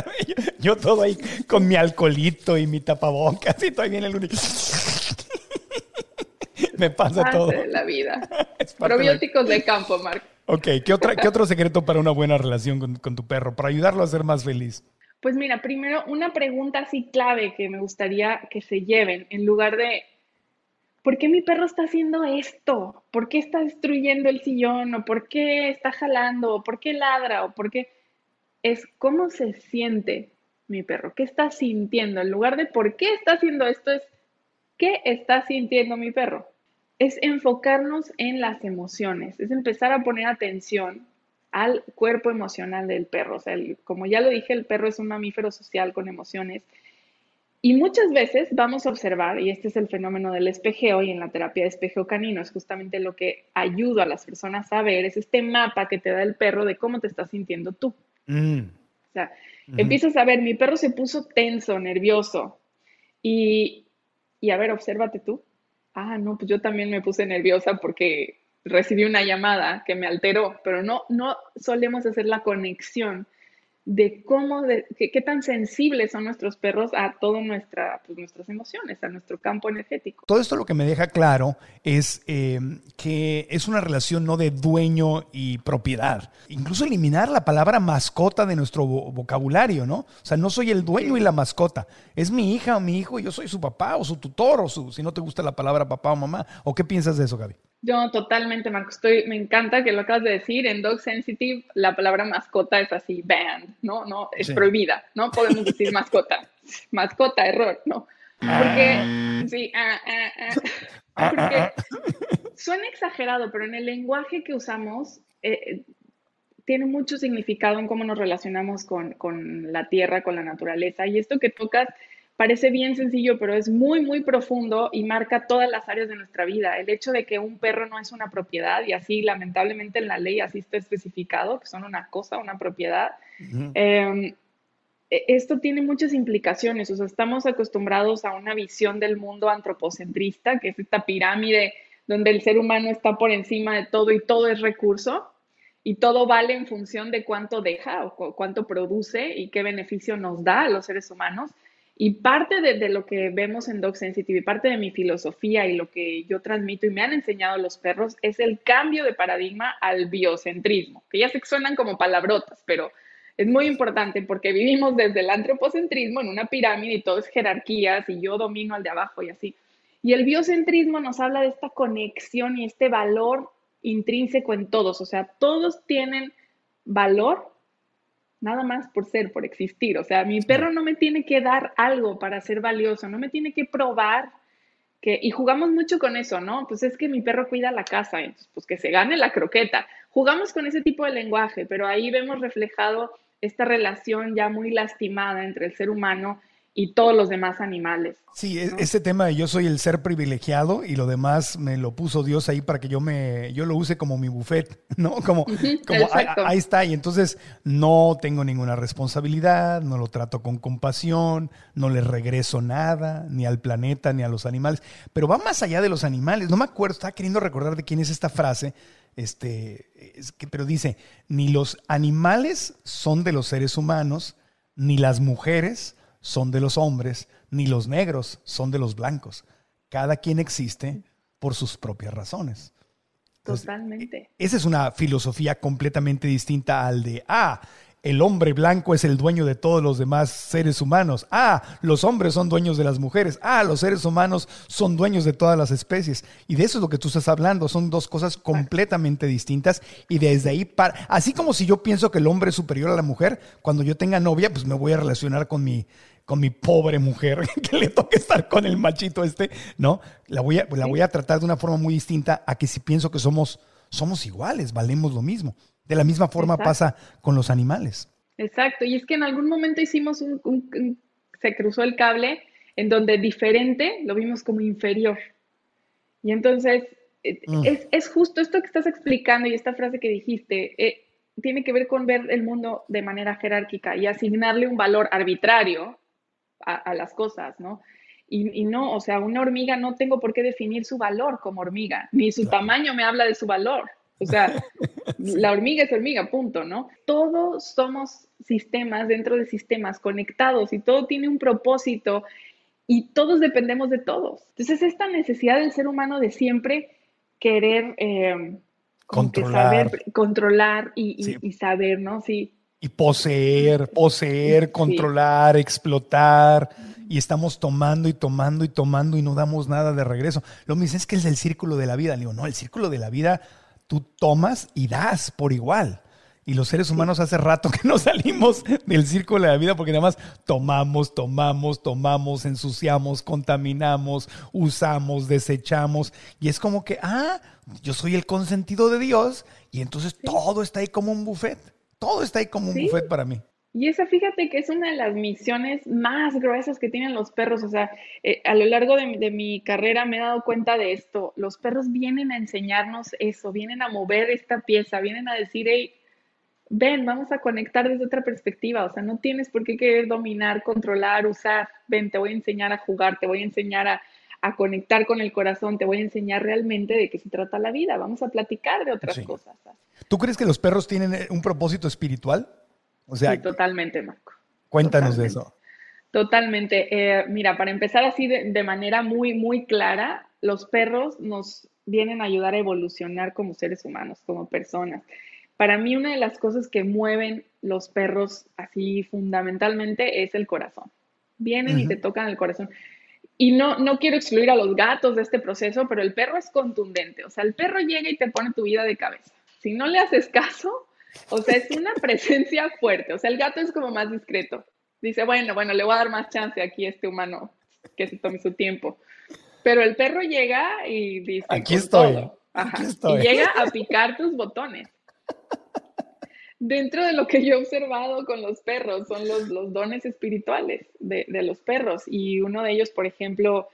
yo todo ahí con mi alcoholito y mi tapabocas y todo ahí viene el único. me pasa todo. la vida. Probióticos de... campo, Marco. Ok, ¿Qué, otra, ¿qué otro secreto para una buena relación con, con tu perro? Para ayudarlo a ser más feliz. Pues mira, primero una pregunta así clave que me gustaría que se lleven en lugar de, ¿por qué mi perro está haciendo esto? ¿Por qué está destruyendo el sillón? ¿O por qué está jalando? ¿O por qué ladra? ¿O por qué? Es cómo se siente mi perro, qué está sintiendo. En lugar de por qué está haciendo esto, es qué está sintiendo mi perro. Es enfocarnos en las emociones, es empezar a poner atención al cuerpo emocional del perro. O sea, como ya lo dije, el perro es un mamífero social con emociones. Y muchas veces vamos a observar, y este es el fenómeno del espejeo, y en la terapia de espejeo canino es justamente lo que ayuda a las personas a ver, es este mapa que te da el perro de cómo te estás sintiendo tú. Mm. O sea, empiezas a ver, mi perro se puso tenso, nervioso, y, y a ver, obsérvate tú. Ah, no, pues yo también me puse nerviosa porque recibí una llamada que me alteró, pero no, no solemos hacer la conexión de cómo, de, qué, tan sensibles son nuestros perros a todas nuestra, pues, nuestras emociones, a nuestro campo energético. Todo esto lo que me deja claro es em, que es una relación no de dueño y propiedad. Incluso eliminar la palabra mascota de nuestro vocabulario, ¿no? O sea, no soy el dueño y la mascota. Es mi hija o mi hijo y yo soy su papá o su tutor o su, si no te gusta la palabra papá o mamá. ¿O qué piensas de eso, Gaby? Yo totalmente, Marco. Estoy, me encanta que lo acabas de decir. En Dog Sensitive, la palabra mascota es así, banned, ¿no? No, es prohibida. No podemos decir mascota. mascota, error, ¿no? Porque, ah. sí, ah, ah, porque suena exagerado, pero en el lenguaje que usamos, eh, tiene mucho significado en cómo nos relacionamos con, con la tierra, con la naturaleza. Y esto que tocas parece bien sencillo, pero es muy, muy profundo y marca todas las áreas de nuestra vida. El hecho de que un perro no es una propiedad y así lamentablemente en la ley así está especificado, que son una cosa, una propiedad. Em, e, esto tiene muchas implicaciones, o sea, estamos acostumbrados a una visión del mundo antropocentrista, que es esta pirámide donde el ser humano está por encima de todo y todo es recurso y todo vale en función de cuánto deja o cuánto produce y qué beneficio nos da a los seres humanos. Y parte de, lo que vemos en Dog Sensitive parte de mi filosofía y lo que yo transmito y me han enseñado los perros es el cambio de paradigma al biocentrismo, que ya se suenan como palabrotas, pero es muy importante porque vivimos desde el antropocentrismo en una pirámide y todo es jerarquías y yo domino al de abajo y así. Y el biocentrismo nos habla de esta conexión y este valor intrínseco en todos, o sea, todos tienen valor nada más por ser, por existir. O sea, mi perro no me tiene que dar algo para ser valioso, no me tiene que probar que, y jugamos mucho con eso, ¿no? Pues es que mi perro cuida la casa, entonces, pues que se gane la croqueta. Jugamos con ese tipo de lenguaje, pero ahí vemos reflejado esta relación ya muy lastimada entre el ser humano y todos los demás animales. Sí, e-, ese tema de yo soy el ser privilegiado y lo demás me lo puso Dios ahí para que yo me yo lo use como mi buffet, ¿no? Como, como ahí, está y entonces no tengo ninguna responsabilidad, no lo trato con compasión, no le regreso nada ni al planeta ni a los animales, pero va más allá de los animales. No me acuerdo, estaba queriendo recordar de quién es esta frase. Este, es que, pero dice, ni los animales son de los seres humanos, ni las mujeres son de los hombres, ni los negros son de los blancos. Cada quien existe por sus propias razones. Totalmente. Esa es una filosofía completamente distinta al de, ah, el hombre blanco es el dueño de todos los demás seres humanos. Ah, los hombres son dueños de las mujeres. Ah, los seres humanos son dueños de todas las especies. Y de eso es lo que tú estás hablando. Son dos cosas completamente distintas. Y desde ahí, para, así como si yo pienso que el hombre es superior a la mujer, cuando yo tenga novia, pues me voy a relacionar con mi, con mi pobre mujer que le toque estar con el machito este, ¿no? La voy a, la voy a tratar de una forma muy distinta a que si pienso que somos, somos iguales, valemos lo mismo. De la misma forma pasa con los animales. Exacto, y es que en algún momento hicimos un, se cruzó el cable en donde diferente lo vimos como inferior. Y entonces eh, mm. es, justo esto que estás explicando y esta frase que dijiste, eh, tiene que ver con ver el mundo de manera jerárquica y asignarle un valor arbitrario a, las cosas, ¿no? Y, no, o sea, una hormiga no tengo por qué definir su valor como hormiga, ni su tamaño me habla de su valor. O sea, la hormiga es hormiga, punto, ¿no? Todos somos sistemas dentro de sistemas conectados y todo tiene un propósito y todos dependemos de todos. Entonces, esta necesidad del ser humano de siempre querer eh, controlar, controlar y, saber, ¿no? Sí, y poseer, poseer, controlar, explotar. Y estamos tomando y tomando y tomando y no damos nada de regreso. Lo mismo es que es el círculo de la vida. Le digo, no, el círculo de la vida tú tomas y das por igual. Y los seres humanos hace rato que no salimos del círculo de la vida porque nada más tomamos, tomamos, tomamos, ensuciamos, contaminamos, usamos, desechamos. Y es como que, ah, yo soy el consentido de Dios y entonces todo está ahí como un buffet. Todo está ahí como un buffet para mí. Y esa, fíjate que es una de las misiones más gruesas que tienen los perros. O sea, eh, a lo largo de, mi carrera me he dado cuenta de esto. Los perros vienen a enseñarnos eso, vienen a mover esta pieza, vienen a decir, hey, ven, vamos a conectar desde otra perspectiva. O sea, no tienes por qué querer dominar, controlar, usar. Ven, te voy a enseñar a jugar, te voy a enseñar a, conectar con el corazón, te voy a enseñar realmente de qué se trata la vida. Vamos a platicar de otras cosas. ¿Tú crees que los perros tienen eh, un propósito espiritual? O sea, sí, totalmente, Marco. Cuéntanos de eso. Totalmente. Eh, mira, para empezar así de, manera muy, muy clara, los perros nos vienen a ayudar a evolucionar como seres humanos, como personas. Para mí una de las cosas que mueven los perros así fundamentalmente es el corazón. Vienen y te tocan el corazón. Y no, no quiero excluir a los gatos de este proceso, pero el perro es contundente. O sea, el perro llega y te pone tu vida de cabeza. Si no le haces caso, o sea, es una presencia fuerte. O sea, el gato es como más discreto. Dice, bueno, bueno, le voy a dar más chance aquí a este humano que se tome su tiempo. Pero el perro llega y dice, aquí estoy. Aquí estoy. Y llega a picar tus botones. dentro de lo que yo he observado con los perros, son los, los dones espirituales de, de, los perros. Y uno de ellos, por ejemplo,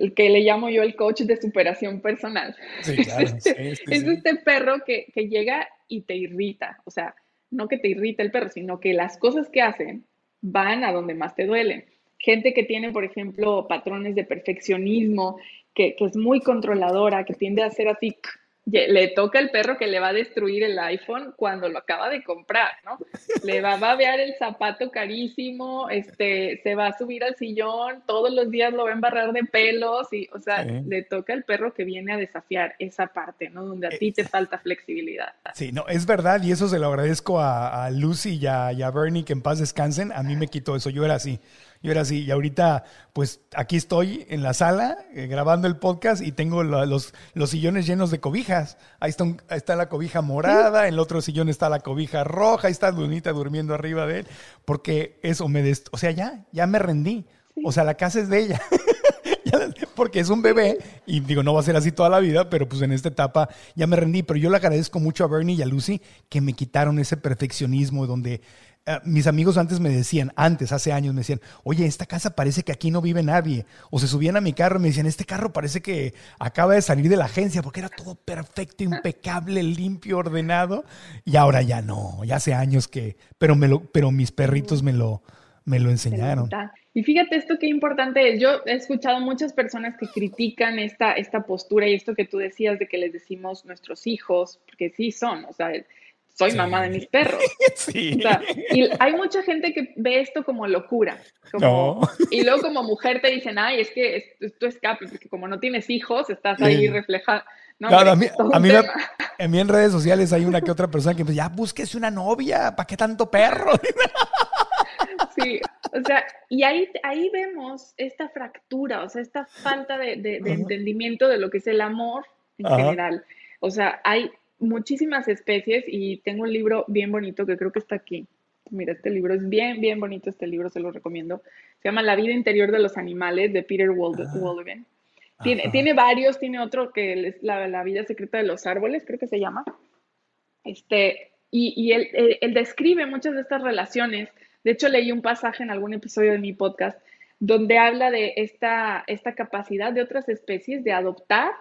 el que le llamo yo el coach de superación personal. Sí, claro. es, este, es este perro que, que llega y te irrita. O sea, no que te irrita el perro, sino que las cosas que hacen van a donde más te duelen. Gente que tiene, por ejemplo, patrones de perfeccionismo, que, que es muy controladora, que tiende a ser así le toca el perro que le va a destruir el iPhone cuando lo acaba de comprar, ¿no? Le va a babear el zapato carísimo, este, se va a subir al sillón, todos los días lo va a embarrar de pelos y, o sea, le toca al perro que viene a desafiar esa parte, ¿no? Donde a ti te falta flexibilidad. Sí, no, es verdad y eso se lo agradezco a, Lucy y a, y a Bernie que en paz descansen. A mí me quitó eso, yo era así. Yo era así, y ahorita, pues aquí estoy en la sala eh, grabando el podcast y tengo los, los sillones llenos de cobijas. Ahí está, está la cobija morada, en el otro sillón está la cobija roja, ahí está Lunita durmiendo arriba de él, porque eso me... Dest o sea, ya, ya me rendí. O sea, la casa es de ella. porque es un bebé y digo, no va a ser así toda la vida, pero pues en esta etapa ya me rendí. Pero yo le agradezco mucho a Bernie y a Lucy que me quitaron ese perfeccionismo donde eh, mis amigos antes me decían, antes, hace años, me decían, oye, esta casa parece que aquí no vive nadie. O se subían a mi carro y me decían, este carro parece que acaba de salir de la agencia porque era todo perfecto, impecable, limpio, ordenado. Y ahora ya no, ya hace años que, pero, me lo, pero mis perritos me lo, me lo enseñaron. Y fíjate esto qué importante es. Yo he escuchado muchas personas que critican esta, esta postura y esto que tú decías de que les decimos nuestros hijos, porque sí son, o sea, soy mamá de mis perros. Sí. O sea, y hay mucha gente que ve esto como locura. Como, Y luego como mujer te dicen, ay, es que esto es escape, porque como no tienes hijos, estás ahí reflejada. claro, a mí, a mí en, mí en redes sociales hay una que otra persona que me dice, ya búsquese una novia, ¿para qué tanto perro? Sí, o sea, y ahí, ahí vemos esta fractura, o sea, esta falta de, de, entendimiento de lo que es el amor en general. O sea, hay muchísimas especies y tengo un libro bien bonito que creo que está aquí. Mira, este libro es bien, bien bonito, este libro se lo recomiendo. Se llama La vida interior de los animales de Peter Waldman. Ah. Tiene, tiene, varios, tiene otro que es la, la, vida secreta de los árboles, creo que se llama. Este, y, y él, él, describe muchas de estas relaciones. De hecho, leí un pasaje en algún episodio de mi podcast donde habla de esta, esta capacidad de otras especies de adoptar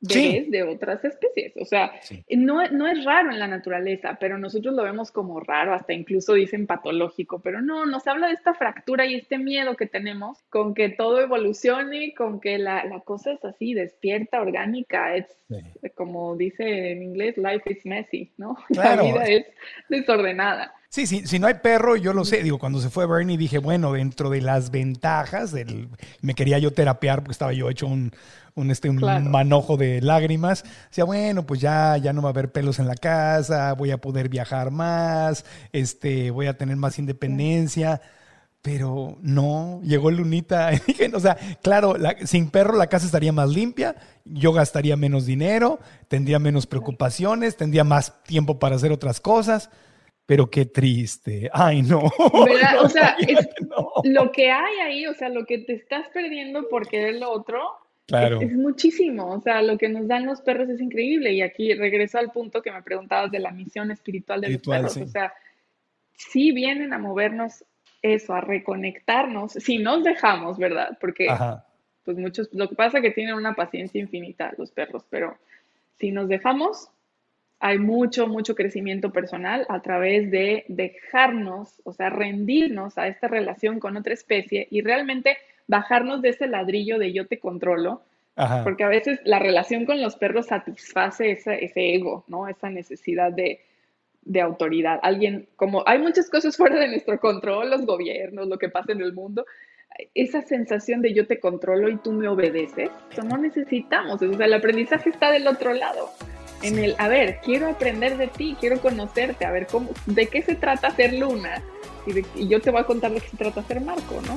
bebés de otras especies. O sea, no, no es raro en la naturaleza, pero nosotros lo vemos como raro, hasta incluso dicen patológico, pero no, nos habla de esta fractura y este miedo que tenemos con que todo evolucione, con que la, la cosa es así, despierta, orgánica, es como dice en inglés, life is messy, ¿no? La vida es desordenada. Sí, sí, si no hay perro, yo lo sé. Digo, cuando se fue Bernie dije, bueno, dentro de las ventajas, del, me quería yo terapear porque estaba yo hecho un, un, este, un manojo de lágrimas. Decía, bueno, pues ya, ya no va a haber pelos en la casa, voy a poder viajar más, este, voy a tener más independencia. Pero no, llegó Lunita. o sea, claro, sin perro la casa estaría más limpia, yo gastaría menos dinero, tendría menos preocupaciones, tendría más tiempo para hacer otras cosas pero qué triste. Ay, no. o sea, lo que hay ahí, o sea, lo que te estás perdiendo por querer lo otro, claro. es, muchísimo. O sea, lo que nos dan los perros es increíble. Y aquí regreso al punto que me preguntabas de la misión espiritual de los perros. O sea, sí vienen a movernos eso, a reconectarnos, si nos dejamos, ¿verdad? Porque, pues muchos, lo que pasa es que tienen una paciencia infinita los perros, pero si nos dejamos, hay mucho, mucho crecimiento personal a través de dejarnos, o sea, rendirnos a esta relación con otra especie y realmente bajarnos de ese ladrillo de yo te controlo, porque a veces la relación con los perros satisface ese, ese ego, ¿no? Esa necesidad de, de autoridad. Alguien, como hay muchas cosas fuera de nuestro control, los gobiernos, lo que pasa en el mundo, esa sensación de yo te controlo y tú me obedeces, eso no necesitamos, o sea, el aprendizaje está del otro lado en el, a ver, quiero aprender de ti, quiero conocerte, a ver, cómo, de qué se trata ser Luna. Y, y yo te voy a contar de qué se trata ser Marco, ¿no?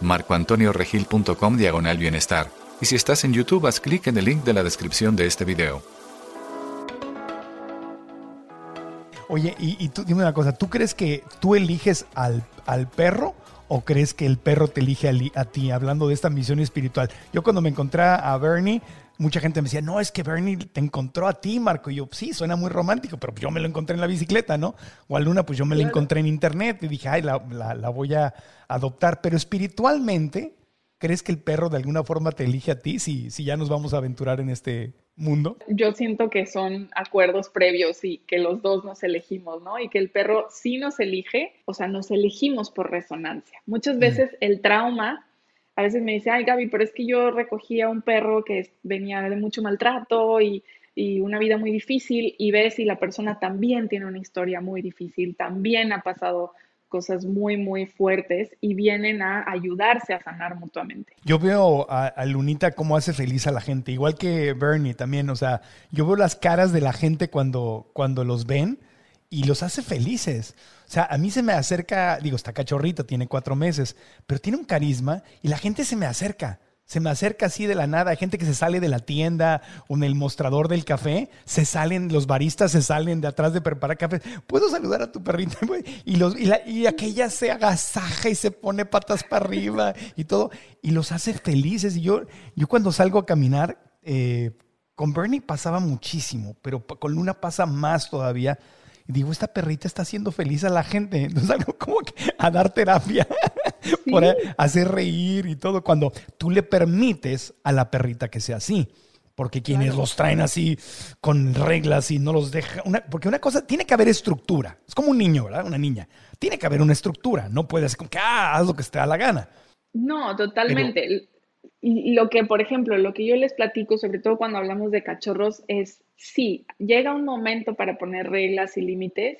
marcoantonioregil.com diagonal bienestar. Y si estás en YouTube, haz clic en el link de la descripción de este video. Oye, y, tú dime una cosa, ¿tú crees que tú eliges al, al perro o crees que el perro te elige a, a, ti? Hablando de esta misión espiritual. Yo cuando me encontré a Bernie, mucha gente me decía, no, es que Bernie te encontró a ti, Marco. Y yo, sí, suena muy romántico, pero yo me lo encontré en la bicicleta, ¿no? O a Luna, pues yo me la encontré en internet y dije, ay, la, la voy a adoptar. Pero espiritualmente, ¿crees que el perro de alguna forma te elige a ti si, si ya nos vamos a aventurar en este mundo? Yo siento que son acuerdos previos y que los dos nos elegimos, ¿no? Y que el perro sí nos elige, o sea, nos elegimos por resonancia. Muchas mm. veces el trauma, a veces me dice, ay Gaby, pero es que yo recogía un perro que venía de mucho maltrato y, y una vida muy difícil y ves si la persona también tiene una historia muy difícil, también ha pasado cosas muy, muy fuertes y vienen a ayudarse a sanar mutuamente. Yo veo a, Lunita cómo hace feliz a la gente, igual que Bernie también, o sea, yo veo las caras de la gente cuando, cuando los ven y los hace felices. O sea, a mí se me acerca, digo, está cachorrito, tiene cuatro meses, pero tiene un carisma y la gente se me acerca. Se me acerca así de la nada. Hay gente que se sale de la tienda o en el mostrador del café. Se salen, los baristas se salen de atrás de preparar café. ¿Puedo saludar a tu perrita? Y, los, y, aquella se agasaja y se pone patas para arriba y todo. Y los hace felices. Y yo, yo cuando salgo a caminar, eh, con Bernie pasaba muchísimo, pero con Luna pasa más todavía. Y digo, esta perrita está haciendo feliz a la gente. Entonces algo como que a dar terapia, por hacer reír y todo, cuando tú le permites a la perrita que sea así. Porque quienes los traen así con reglas y no los dejan. porque una cosa, tiene que haber estructura. Es como un niño, ¿verdad? Una niña. Tiene que haber una estructura. No puede ser como que, ah, haz lo que te da la gana. No, totalmente. Y lo que, por ejemplo, lo que yo les platico, sobre todo cuando hablamos de cachorros, es sí, llega un momento para poner reglas y límites,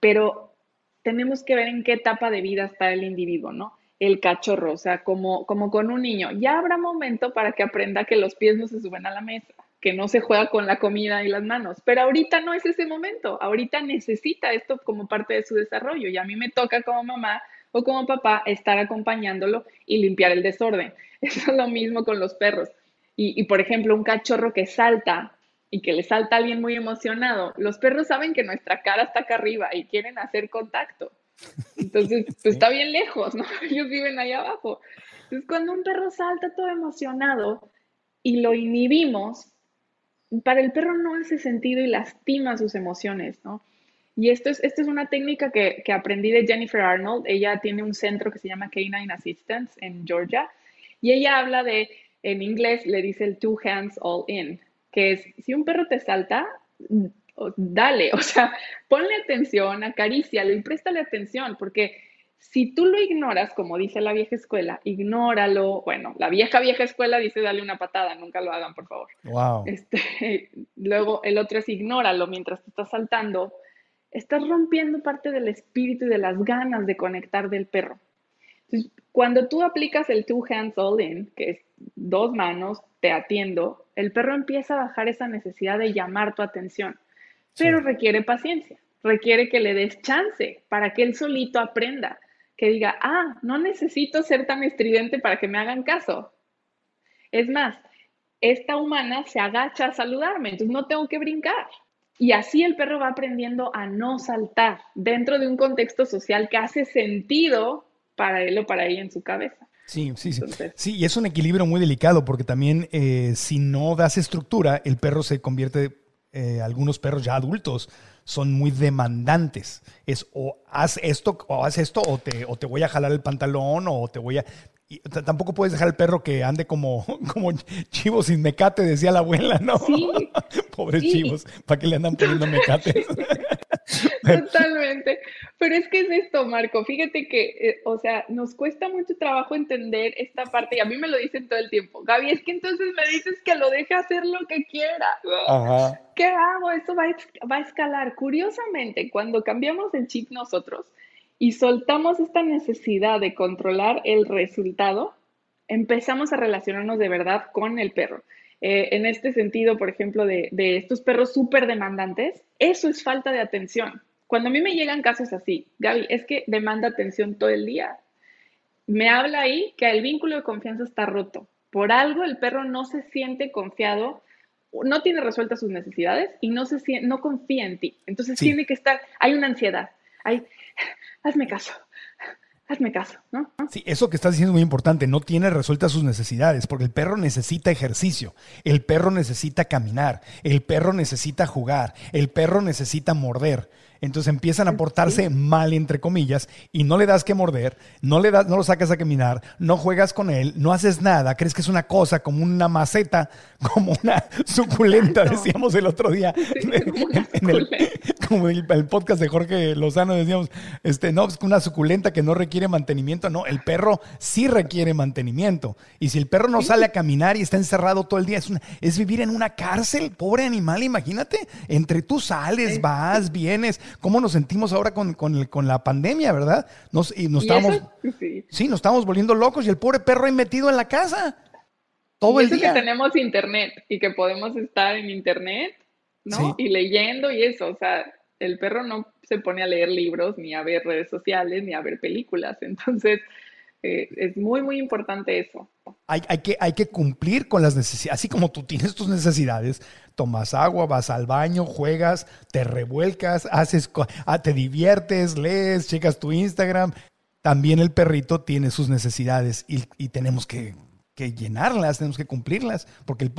pero tenemos que ver en qué etapa de vida está el individuo, ¿no? El cachorro, o sea, como, como con un niño. Ya habrá momento para que aprenda que los pies no se suben a la mesa, que no se juega con la comida y las manos, pero ahorita no es ese momento, ahorita necesita esto como parte de su desarrollo y a mí me toca como mamá o como papá estar acompañándolo y limpiar el desorden. Eso es lo mismo con los perros. Y, y, por ejemplo, un cachorro que salta y que le salta alguien muy emocionado, los perros saben que nuestra cara está acá arriba y quieren hacer contacto. Entonces, pues está bien lejos, ¿no? Ellos viven ahí abajo. Entonces, cuando un perro salta todo emocionado y lo inhibimos, para el perro no hace sentido y lastima sus emociones, ¿no? Y esto es, esto es una técnica que, que aprendí de Jennifer Arnold. Ella tiene un centro que se llama Canine Assistance en Georgia y ella habla de, en inglés le dice el two hands all in, que es, si un perro te salta, dale, o sea, ponle atención, acarícialo y préstale atención, porque si tú lo ignoras, como dice la vieja escuela, ignóralo. Bueno, la vieja vieja escuela dice dale una patada, nunca lo hagan, por favor. Wow. Este, luego el otro es ignóralo mientras te estás saltando. Estás rompiendo parte del espíritu y de las ganas de conectar del perro. Entonces, cuando tú aplicas el two hands all in, que es dos manos, te atiendo, el perro empieza a bajar esa necesidad de llamar tu atención, pero requiere paciencia, requiere que le des chance para que él solito aprenda, que diga, ah, no necesito ser tan estridente para que me hagan caso. Es más, esta humana se agacha a saludarme, entonces no tengo que brincar. Y así el perro va aprendiendo a no saltar dentro de un contexto social que hace sentido para él o para ella en su cabeza. Sí, sí, sí. sí, y es un equilibrio muy delicado porque también eh, si no das estructura, el perro se convierte, eh, algunos perros ya adultos son muy demandantes. Es o haz esto o haz esto o te, o te voy a jalar el pantalón o te voy a tampoco puedes dejar al perro que ande como, como chivo sin mecate, decía la abuela, ¿no? Sí. Pobres chivos, ¿para qué le andan poniendo mecate? Totalmente. Pero es que es esto, Marco. Fíjate que, eh, o sea, nos cuesta mucho trabajo entender esta parte y a mí me lo dicen todo el tiempo. Gaby, es que entonces me dices que lo deje hacer lo que quiera. Ajá. ¿Qué hago? Eso va va a escalar. Curiosamente, cuando cambiamos el chip nosotros, y soltamos esta necesidad de controlar el resultado, empezamos a relacionarnos de verdad con el perro. Eh, en este sentido, por ejemplo, de, estos perros súper demandantes, eso es falta de atención. Cuando a mí me llegan casos así, Gaby, es que demanda atención todo el día. Me habla ahí que el vínculo de confianza está roto. Por algo el perro no se siente confiado, no tiene resueltas sus necesidades y no, se, no confía en ti. Entonces tiene que estar, hay una ansiedad, hay, hazme caso, hazme caso, ¿no? Sí, eso que estás diciendo es muy importante, no tiene resueltas sus necesidades, porque el perro necesita ejercicio, el perro necesita caminar, el perro necesita jugar, el perro necesita morder. Entonces empiezan a portarse mal, entre comillas, y no le das que morder, no le das, no lo sacas a caminar, no juegas con él, no haces nada, crees que es una cosa como una maceta, como una suculenta, decíamos el otro día. en, el, como el, podcast de Jorge Lozano decíamos, este, no, es una suculenta que no requiere mantenimiento. No, el perro sí requiere mantenimiento. Y si el perro no sale a caminar y está encerrado todo el día, es, es vivir en una cárcel, pobre animal, imagínate. Entre tú sales, vas, vienes, cómo nos sentimos ahora con, con, la pandemia, ¿verdad? Nos, y nos estamos, sí. nos estamos volviendo locos y el pobre perro ahí metido en la casa. Todo el día. que tenemos internet y que podemos estar en internet, ¿no? Y leyendo y eso, o sea, el perro no se pone a leer libros, ni a ver redes sociales, ni a ver películas. Entonces, eh, es muy, muy importante eso. Hay, que, hay que cumplir con las necesidades. Así como tú tienes tus necesidades, tomas agua, vas al baño, juegas, te revuelcas, haces, ah, te diviertes, lees, checas tu Instagram. También el perrito tiene sus necesidades y, tenemos que, llenarlas, tenemos que cumplirlas, porque el,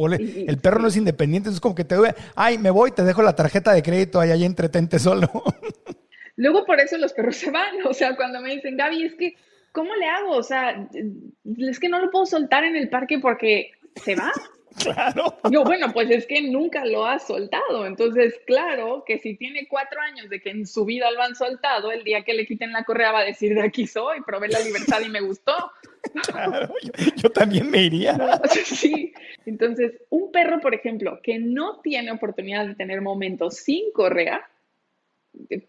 el perro no es independiente, es como que te ay, me voy, te dejo la tarjeta de crédito, ahí, ahí entretente solo. Luego por eso los perros se van, o sea, cuando me dicen, Gaby, es que ¿cómo le hago? O sea, es que no lo puedo soltar en el parque porque se va. Claro. Yo, bueno, pues es que nunca lo ha soltado. Entonces, claro que si tiene cuatro años de que en su vida lo han soltado, el día que le quiten la correa va a decir, de aquí soy, probé la libertad y me gustó. Claro, yo, también me iría. Sí. Entonces, un perro, por ejemplo, que no tiene oportunidad de tener momentos sin correa,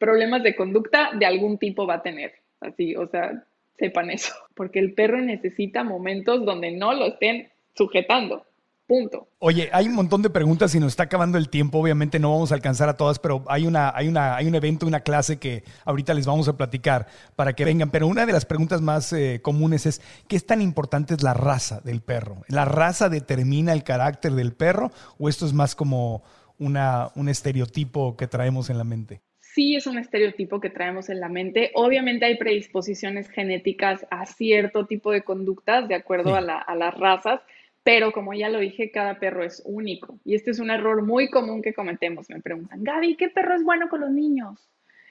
problemas de conducta de algún tipo va a tener. Así, o sea, sepan eso, porque el perro necesita momentos donde no lo estén sujetando. Punto. Oye, hay un montón de preguntas y nos está acabando el tiempo. Obviamente no vamos a alcanzar a todas, pero hay una, hay una, hay un evento, una clase que ahorita les vamos a platicar para que vengan. Pero una de las preguntas más eh, comunes es ¿qué es tan importante es la raza del perro? ¿La raza determina el carácter del perro o esto es más como una, un estereotipo que traemos en la mente? sí es un estereotipo que traemos en la mente. Obviamente hay predisposiciones genéticas a cierto tipo de conductas de acuerdo a, las razas, pero como ya lo dije, cada perro es único. Y este es un error muy común que cometemos. Me preguntan, Gaby, ¿qué perro es bueno con los niños?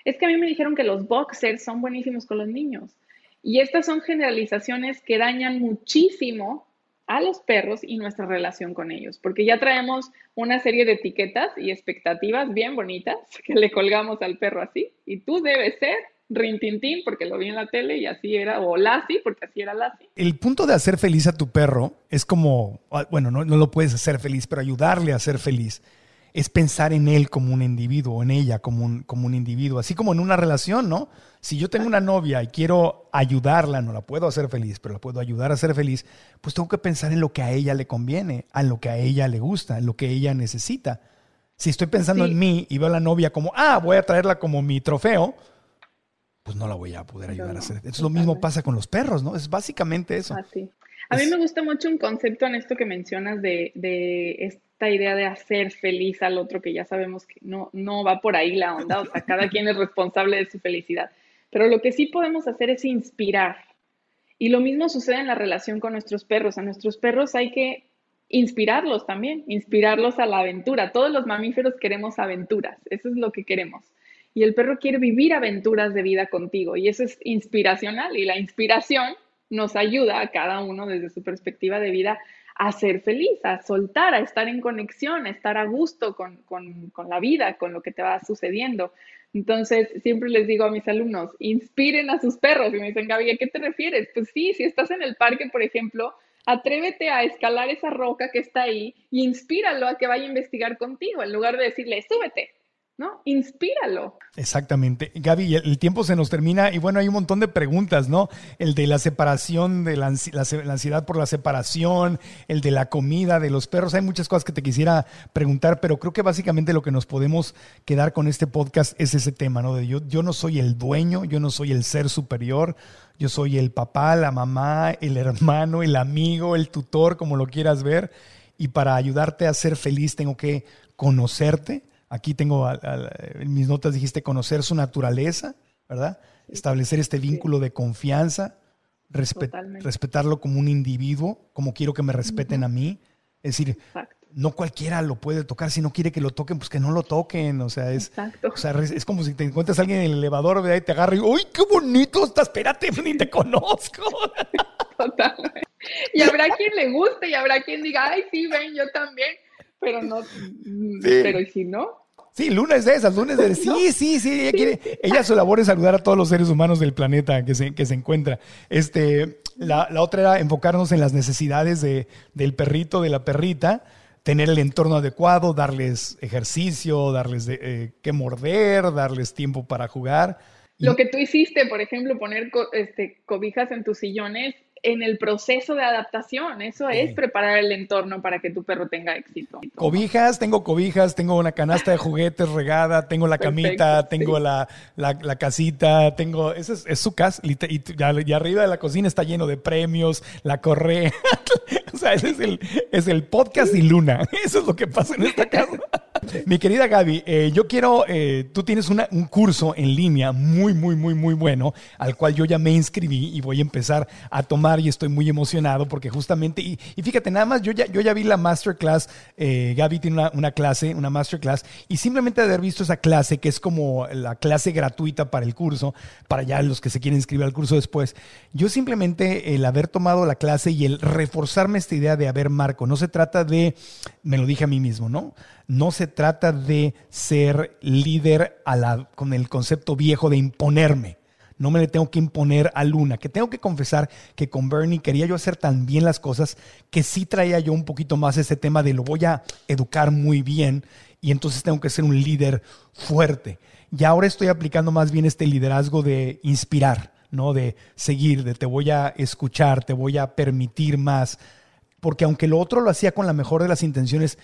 Es que a mí me dijeron que los boxers son buenísimos con los niños. Y estas son generalizaciones que dañan muchísimo a los perros y nuestra relación con ellos, porque ya traemos una serie de etiquetas y expectativas bien bonitas que le colgamos al perro así, y tú debes ser Rintintín porque lo vi en la tele y así era, o Lassie porque así era Lassie. El punto de hacer feliz a tu perro es como, ah, bueno, no, no lo puedes hacer feliz, pero ayudarle a ser feliz es pensar en él como un individuo, en ella como un, como un individuo, así como en una relación, ¿no? Si yo tengo una novia y quiero ayudarla, no la puedo hacer feliz, pero la puedo ayudar a ser feliz, pues tengo que pensar en lo que a ella le conviene, en lo que a ella le gusta, en lo que ella necesita. Si estoy pensando en mí y veo a la novia como, ah, voy a traerla como mi trofeo, pues no la voy a poder ayudar a hacer. Eso lo mismo pasa con los perros, ¿no? Es básicamente eso. Así. A mí me gusta mucho un concepto en esto que mencionas de, esta idea de hacer feliz al otro, que ya sabemos que no, no va por ahí la onda, o sea, cada quien es responsable de su felicidad. Pero lo que sí podemos hacer es inspirar. Y lo mismo sucede en la relación con nuestros perros. A nuestros perros hay que inspirarlos también, inspirarlos a la aventura. Todos los mamíferos queremos aventuras, eso es lo que queremos. Y el perro quiere vivir aventuras de vida contigo y eso es inspiracional y la inspiración nos ayuda a cada uno desde su perspectiva de vida a ser feliz, a soltar, a estar en conexión, a estar a gusto con, con la vida, con lo que te va sucediendo. Entonces, siempre les digo a mis alumnos, inspiren a sus perros. Y me dicen, Gaby, ¿a qué te refieres? Pues sí, si estás en el parque, por ejemplo, atrévete a escalar esa roca que está ahí y inspíralo a que vaya a investigar contigo, en lugar de decirle, súbete, ¿no? Inspíralo. Exactamente. Gaby, el tiempo se nos termina y bueno, hay un montón de preguntas, ¿no? El de la separación, de la, ansiedad por la separación, el de la comida, de los perros. Hay muchas cosas que te quisiera preguntar, pero creo que básicamente lo que nos podemos quedar con este podcast es ese tema, ¿no? De yo, yo no soy el dueño, yo no soy el ser superior, yo soy el papá, la mamá, el hermano, el amigo, el tutor, como lo quieras ver. Y para ayudarte a ser feliz tengo que conocerte. Aquí tengo en mis notas dijiste conocer su naturaleza, ¿verdad? Establecer este vínculo de confianza, respetarlo como un individuo, como quiero que me respeten a mí. Es decir, no cualquiera lo puede tocar. Si no quiere que lo toquen, pues que no lo toquen. O sea, es, o sea, es como si te encuentras a alguien en el elevador ¿verdad? y te agarra y, ¡uy, qué bonito está! Espérate, ni te conozco. Totalmente. Y habrá quien le guste y habrá quien diga, ay, sí, ven, yo también. Pero no, pero ¿y si no? Sí, Luna es de esas, Luna es de sí, sí, sí, ella quiere, ella su labor es saludar a todos los seres humanos del planeta que se, que se encuentra. Este, la, la otra era enfocarnos en las necesidades de, del perrito, de la perrita, tener el entorno adecuado, darles ejercicio, darles de, eh, que morder, darles tiempo para jugar. Lo que tú hiciste, por ejemplo, poner este, cobijas en tus sillones, en el proceso de adaptación. Eso es preparar el entorno para que tu perro tenga éxito. Cobijas, tengo cobijas, tengo una canasta de juguetes regada, tengo la camita, tengo la, la, casita, tengo. Esa es, su casa. Y, arriba de la cocina está lleno de premios, la correa. o sea, ese es el, es el podcast y Luna. Eso es lo que pasa en esta casa. Mi querida Gaby, eh, yo quiero, eh, tú tienes un curso en línea muy, muy, muy, muy bueno, al cual yo ya me inscribí y voy a empezar a tomar y estoy muy emocionado porque justamente, y, fíjate, nada más, yo ya, yo ya vi la masterclass, eh, Gaby tiene una, una, clase, una masterclass, y simplemente haber visto esa clase, que es como la clase gratuita para el curso, para ya los que se quieren inscribir al curso después, yo simplemente el haber tomado la clase y el reforzarme esta idea de, haber Marco, no se trata de, me lo dije a mí mismo, ¿no? No se trata de ser líder a la, con el concepto viejo de imponerme. No me le tengo que imponer a Luna, que tengo que confesar que con Bernie quería yo hacer tan bien las cosas que sí traía yo un poquito más ese tema de lo voy a educar muy bien y entonces tengo que ser un líder fuerte. Y ahora estoy aplicando más bien este liderazgo de inspirar, ¿no? De seguir, de te voy a escuchar, te voy a permitir más. Porque aunque lo otro lo hacía con la mejor de las intenciones,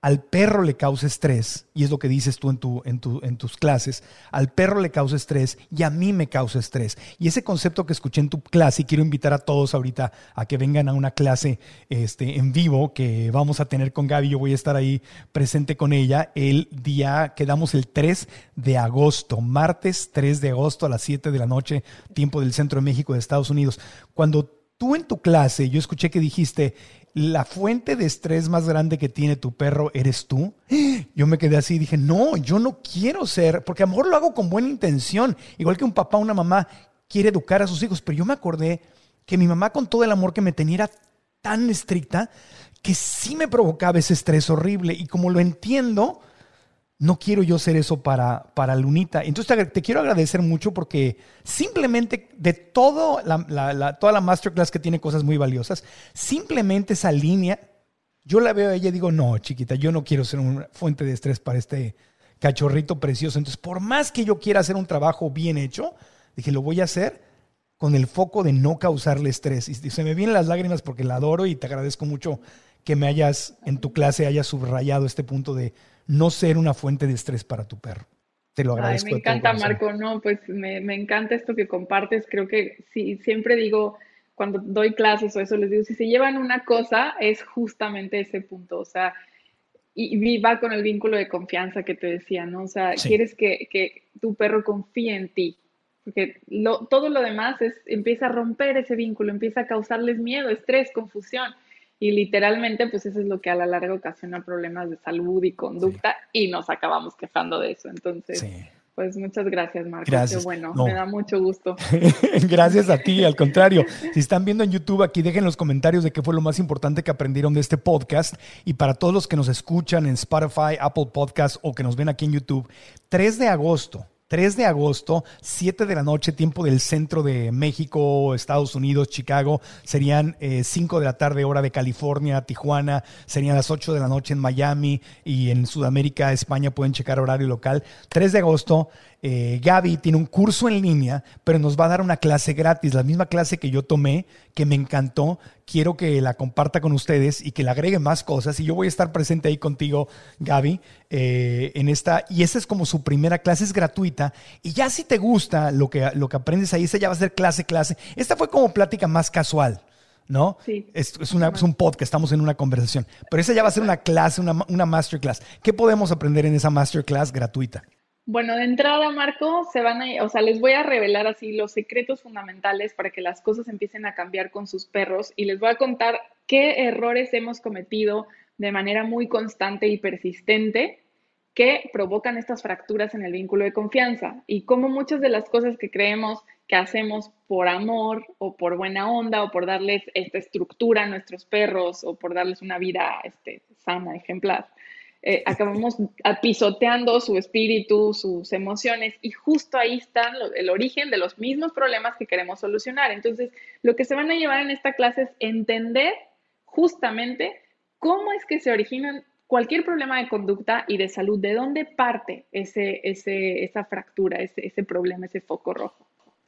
al perro le causa estrés, y es lo que dices tú en, tu, en, tu, en, tus clases, al perro le causa estrés y a mí me causa estrés. Y ese concepto que escuché en tu clase, y quiero invitar a todos ahorita a que vengan a una clase este, en vivo que vamos a tener con Gaby, yo voy a estar ahí presente con ella el día, quedamos el 3 de agosto, martes 3 de agosto a las 7 de la noche, tiempo del Centro de México de Estados Unidos. Cuando tú en tu clase, yo escuché que dijiste, la fuente de estrés más grande que tiene tu perro eres tú. Yo me quedé así y dije, no, yo no quiero ser, porque a lo mejor lo hago con buena intención, igual que un papá una mamá quiere educar a sus hijos, pero yo me acordé que mi mamá con todo el amor que me tenía era tan estricta que sí me provocaba ese estrés horrible y como lo entiendo, no quiero yo ser eso para, para Lunita. Entonces te, quiero agradecer mucho porque simplemente de todo la, toda la masterclass que tiene cosas muy valiosas, simplemente esa línea, yo la veo a ella y digo, no, chiquita, yo no quiero ser una fuente de estrés para este cachorrito precioso. Entonces, por más que yo quiera hacer un trabajo bien hecho, dije, lo voy a hacer con el foco de no causarle estrés. Y se me vienen las lágrimas porque la adoro y te agradezco mucho que me hayas, en tu clase, hayas subrayado este punto de no ser una fuente de estrés para tu perro. Te lo agradezco. me encanta, Marco. No, pues me, encanta esto que compartes. Creo que sí, siempre digo, cuando doy clases o eso, les digo, si se llevan una cosa, es justamente ese punto. O sea, y, va con el vínculo de confianza que te decía, ¿no? O sea, quieres que, que, tu perro confíe en ti. porque todo lo demás es, empieza a romper ese vínculo, empieza a causarles miedo, estrés, confusión. Y literalmente, pues eso es lo que a la larga ocasiona problemas de salud y conducta y nos acabamos quejando de eso. Entonces, pues muchas gracias, Marco. Gracias. bueno, me da mucho gusto. gracias a ti, al contrario. Si están viendo en YouTube, aquí dejen los comentarios de qué fue lo más importante que aprendieron de este podcast. Y para todos los que nos escuchan en Spotify, Apple Podcast o que nos ven aquí en YouTube, 3 de agosto 3 de agosto, 7 de la noche, tiempo del centro de México, Estados Unidos, Chicago. Serían 5 eh, de la tarde, hora de California, Tijuana. Serían las 8 de la noche en Miami y en Sudamérica, España, pueden checar horario local. 3 de agosto, eh, Gaby tiene un curso en línea, pero nos va a dar una clase gratis, la misma clase que yo tomé, que me encantó. Quiero que la comparta con ustedes y que le agregue más cosas. Y yo voy a estar presente ahí contigo, Gaby, eh, en esta. Y esa es como su primera clase, es gratuita. Y ya si te gusta lo que, lo que aprendes ahí, esa ya va a ser clase, clase. Esta fue como plática más casual. ¿no? Sí. Es, es, una, es, un podcast, estamos en una conversación. Pero esa ya va a ser una clase, una, una masterclass. ¿Qué podemos aprender en esa masterclass gratuita? Bueno, de entrada, Marco, se van a, o sea, les voy a revelar así los secretos fundamentales para que las cosas empiecen a cambiar con sus perros y les voy a contar qué errores hemos cometido de manera muy constante y persistente que provocan estas fracturas en el vínculo de confianza y cómo muchas de las cosas que creemos que hacemos por amor o por buena onda o por darles esta estructura a nuestros perros o por darles una vida este, sana, ejemplar, eh, acabamos pisoteando su espíritu, sus emociones, y justo ahí está el origen de los mismos problemas que queremos solucionar. Entonces, lo que se van a llevar en esta clase es entender justamente cómo es que se originan cualquier problema de conducta y de salud, de dónde parte ese, ese, esa fractura, ese, ese problema, ese foco rojo.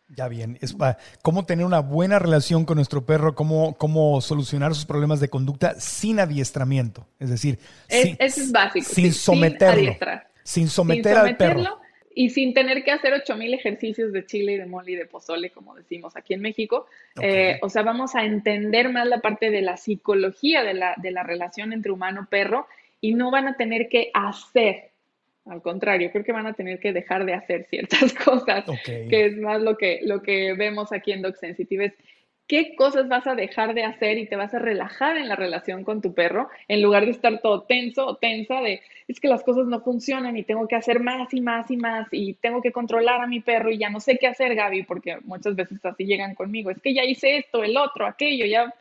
Ya bien, es cómo tener una buena relación con nuestro perro, cómo, cómo solucionar sus problemas de conducta sin adiestramiento. Es decir, sin, es básico. Sin someterlo. Sin, someter al perro. Y sin tener que hacer 8000 ejercicios de chile y de mole y de pozole, como decimos aquí en México. Eh, o sea, vamos a entender más la parte de la psicología de la, de la relación entre humano-perro y no van a tener que hacer al contrario, creo que van a tener que dejar de hacer ciertas cosas, que es más lo que, lo que vemos aquí en Dog Sensitive. Es qué cosas vas a dejar de hacer y te vas a relajar en la relación con tu perro, en lugar de estar todo tenso o tensa de, es que las cosas no funcionan y tengo que hacer más y más y más y tengo que controlar a mi perro y ya no sé qué hacer, Gaby, porque muchas veces así llegan conmigo, es que ya hice esto, el otro, aquello, ya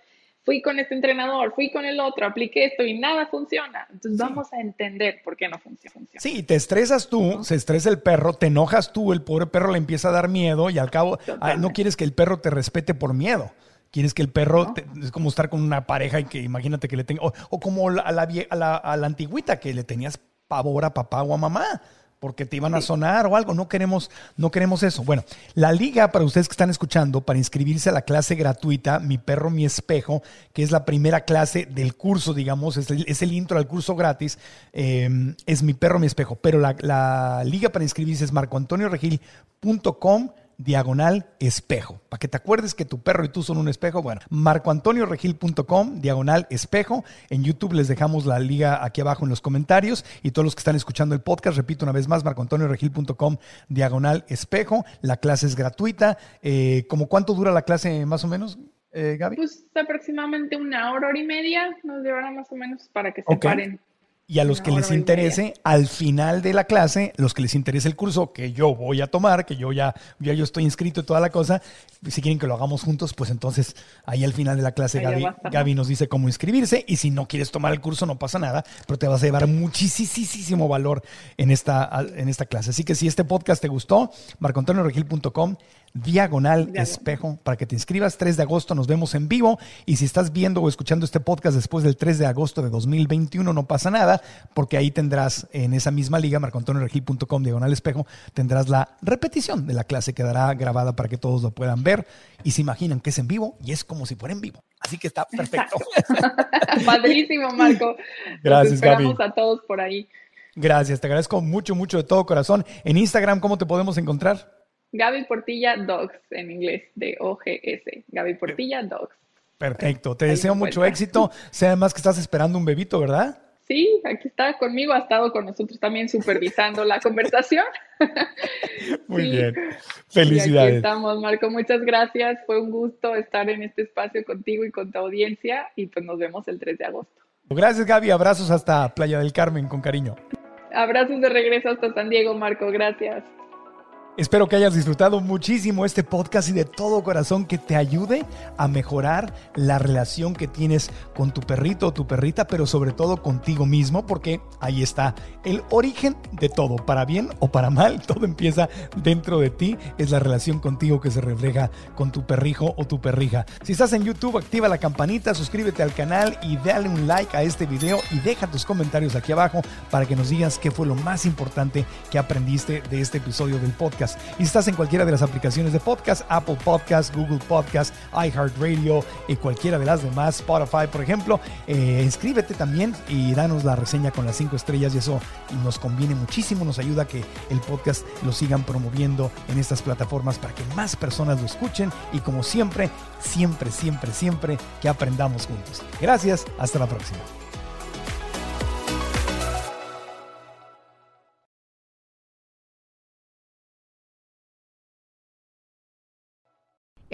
fui con este entrenador, fui con el otro, apliqué esto y nada funciona. Entonces vamos a entender por qué no funciona. Sí, te estresas tú, se estresa el perro, te enojas tú, el pobre perro le empieza a dar miedo y al cabo no quieres que el perro te respete por miedo. Quieres que el perro, es como estar con una pareja y que imagínate que le tenga, o, como a la, a la, a la antigüita que le tenías pavor a papá o a mamá porque te iban a sonar o algo. No queremos, no queremos eso. Bueno, la liga para ustedes que están escuchando, para inscribirse a la clase gratuita, Mi Perro, Mi Espejo, que es la primera clase del curso, digamos, es el, intro al curso gratis, eh, es Mi Perro, Mi Espejo. Pero la, la liga para inscribirse es marcoantonioregil.com diagonal espejo. Para que te acuerdes que tu perro y tú son un espejo, bueno, marcoantonioregil.com, diagonal espejo. En YouTube les dejamos la liga aquí abajo en los comentarios y todos los que están escuchando el podcast, repito una vez más, marcoantonioregil.com, diagonal espejo. La clase es gratuita. Eh, ¿Cómo cuánto dura la clase más o menos? Eh, Gaby? Pues aproximadamente una hora, hora y media nos llevará más o menos para que se paren. Y a los que les interese, al final de la clase, los que les interese el curso que yo voy a tomar, que yo ya, ya yo estoy inscrito y toda la cosa, si quieren que lo hagamos juntos, pues entonces ahí al final de la clase Gaby, nos dice cómo inscribirse. Y si no quieres tomar el curso, no pasa nada, pero te vas a llevar muchísimo valor en esta, en esta clase. Así que si este podcast te gustó, marcoantonioregil.com diagonal espejo para que te inscribas. 3 de agosto nos vemos en vivo y si estás viendo o escuchando este podcast después del 3 de agosto de 2021 no pasa nada porque ahí tendrás en esa misma liga, marcoantonioregil.com diagonal espejo, tendrás la repetición de la clase, quedará grabada para que todos lo puedan ver y se imaginan que es en vivo y es como si fuera en vivo. Así que está perfecto. Padrísimo, Marco. Gracias, Gaby. a todos por ahí. Gracias, te agradezco mucho, mucho de todo corazón. En Instagram, ¿cómo te podemos encontrar? Gaby Portilla Dogs en inglés, de OGS. Gaby Portilla Dogs. Perfecto, te deseo mucho éxito. Sé además que estás esperando un bebito, ¿verdad? Sí, aquí está conmigo, ha estado con nosotros también supervisando la conversación. Muy bien. Felicidades. aquí estamos, Marco. Muchas gracias. Fue un gusto estar en este espacio contigo y con tu audiencia y pues nos vemos el 3 de agosto. Gracias, Gaby. Abrazos hasta Playa del Carmen, con cariño. Abrazos de regreso hasta San Diego, Marco. Gracias. Espero que hayas disfrutado muchísimo este podcast y de todo corazón que te ayude a mejorar la relación que tienes con tu perrito o tu perrita, pero sobre todo contigo mismo, porque ahí está el origen de todo, para bien o para mal, todo empieza dentro de ti, es la relación contigo que se refleja con tu perrijo o tu perrija. Si estás en YouTube, activa la campanita, suscríbete al canal y dale un like a este video y deja tus comentarios aquí abajo para que nos digas qué fue lo más importante que aprendiste de este episodio del podcast. Y si estás en cualquiera de las aplicaciones de podcast, Apple Podcast, Google Podcast, iHeartRadio y cualquiera de las demás, Spotify, por ejemplo, eh, inscríbete también y danos la reseña con las cinco estrellas y eso nos conviene muchísimo, nos ayuda a que el podcast lo sigan promoviendo en estas plataformas para que más personas lo escuchen y como siempre, siempre, siempre, siempre que aprendamos juntos. Gracias, hasta la próxima.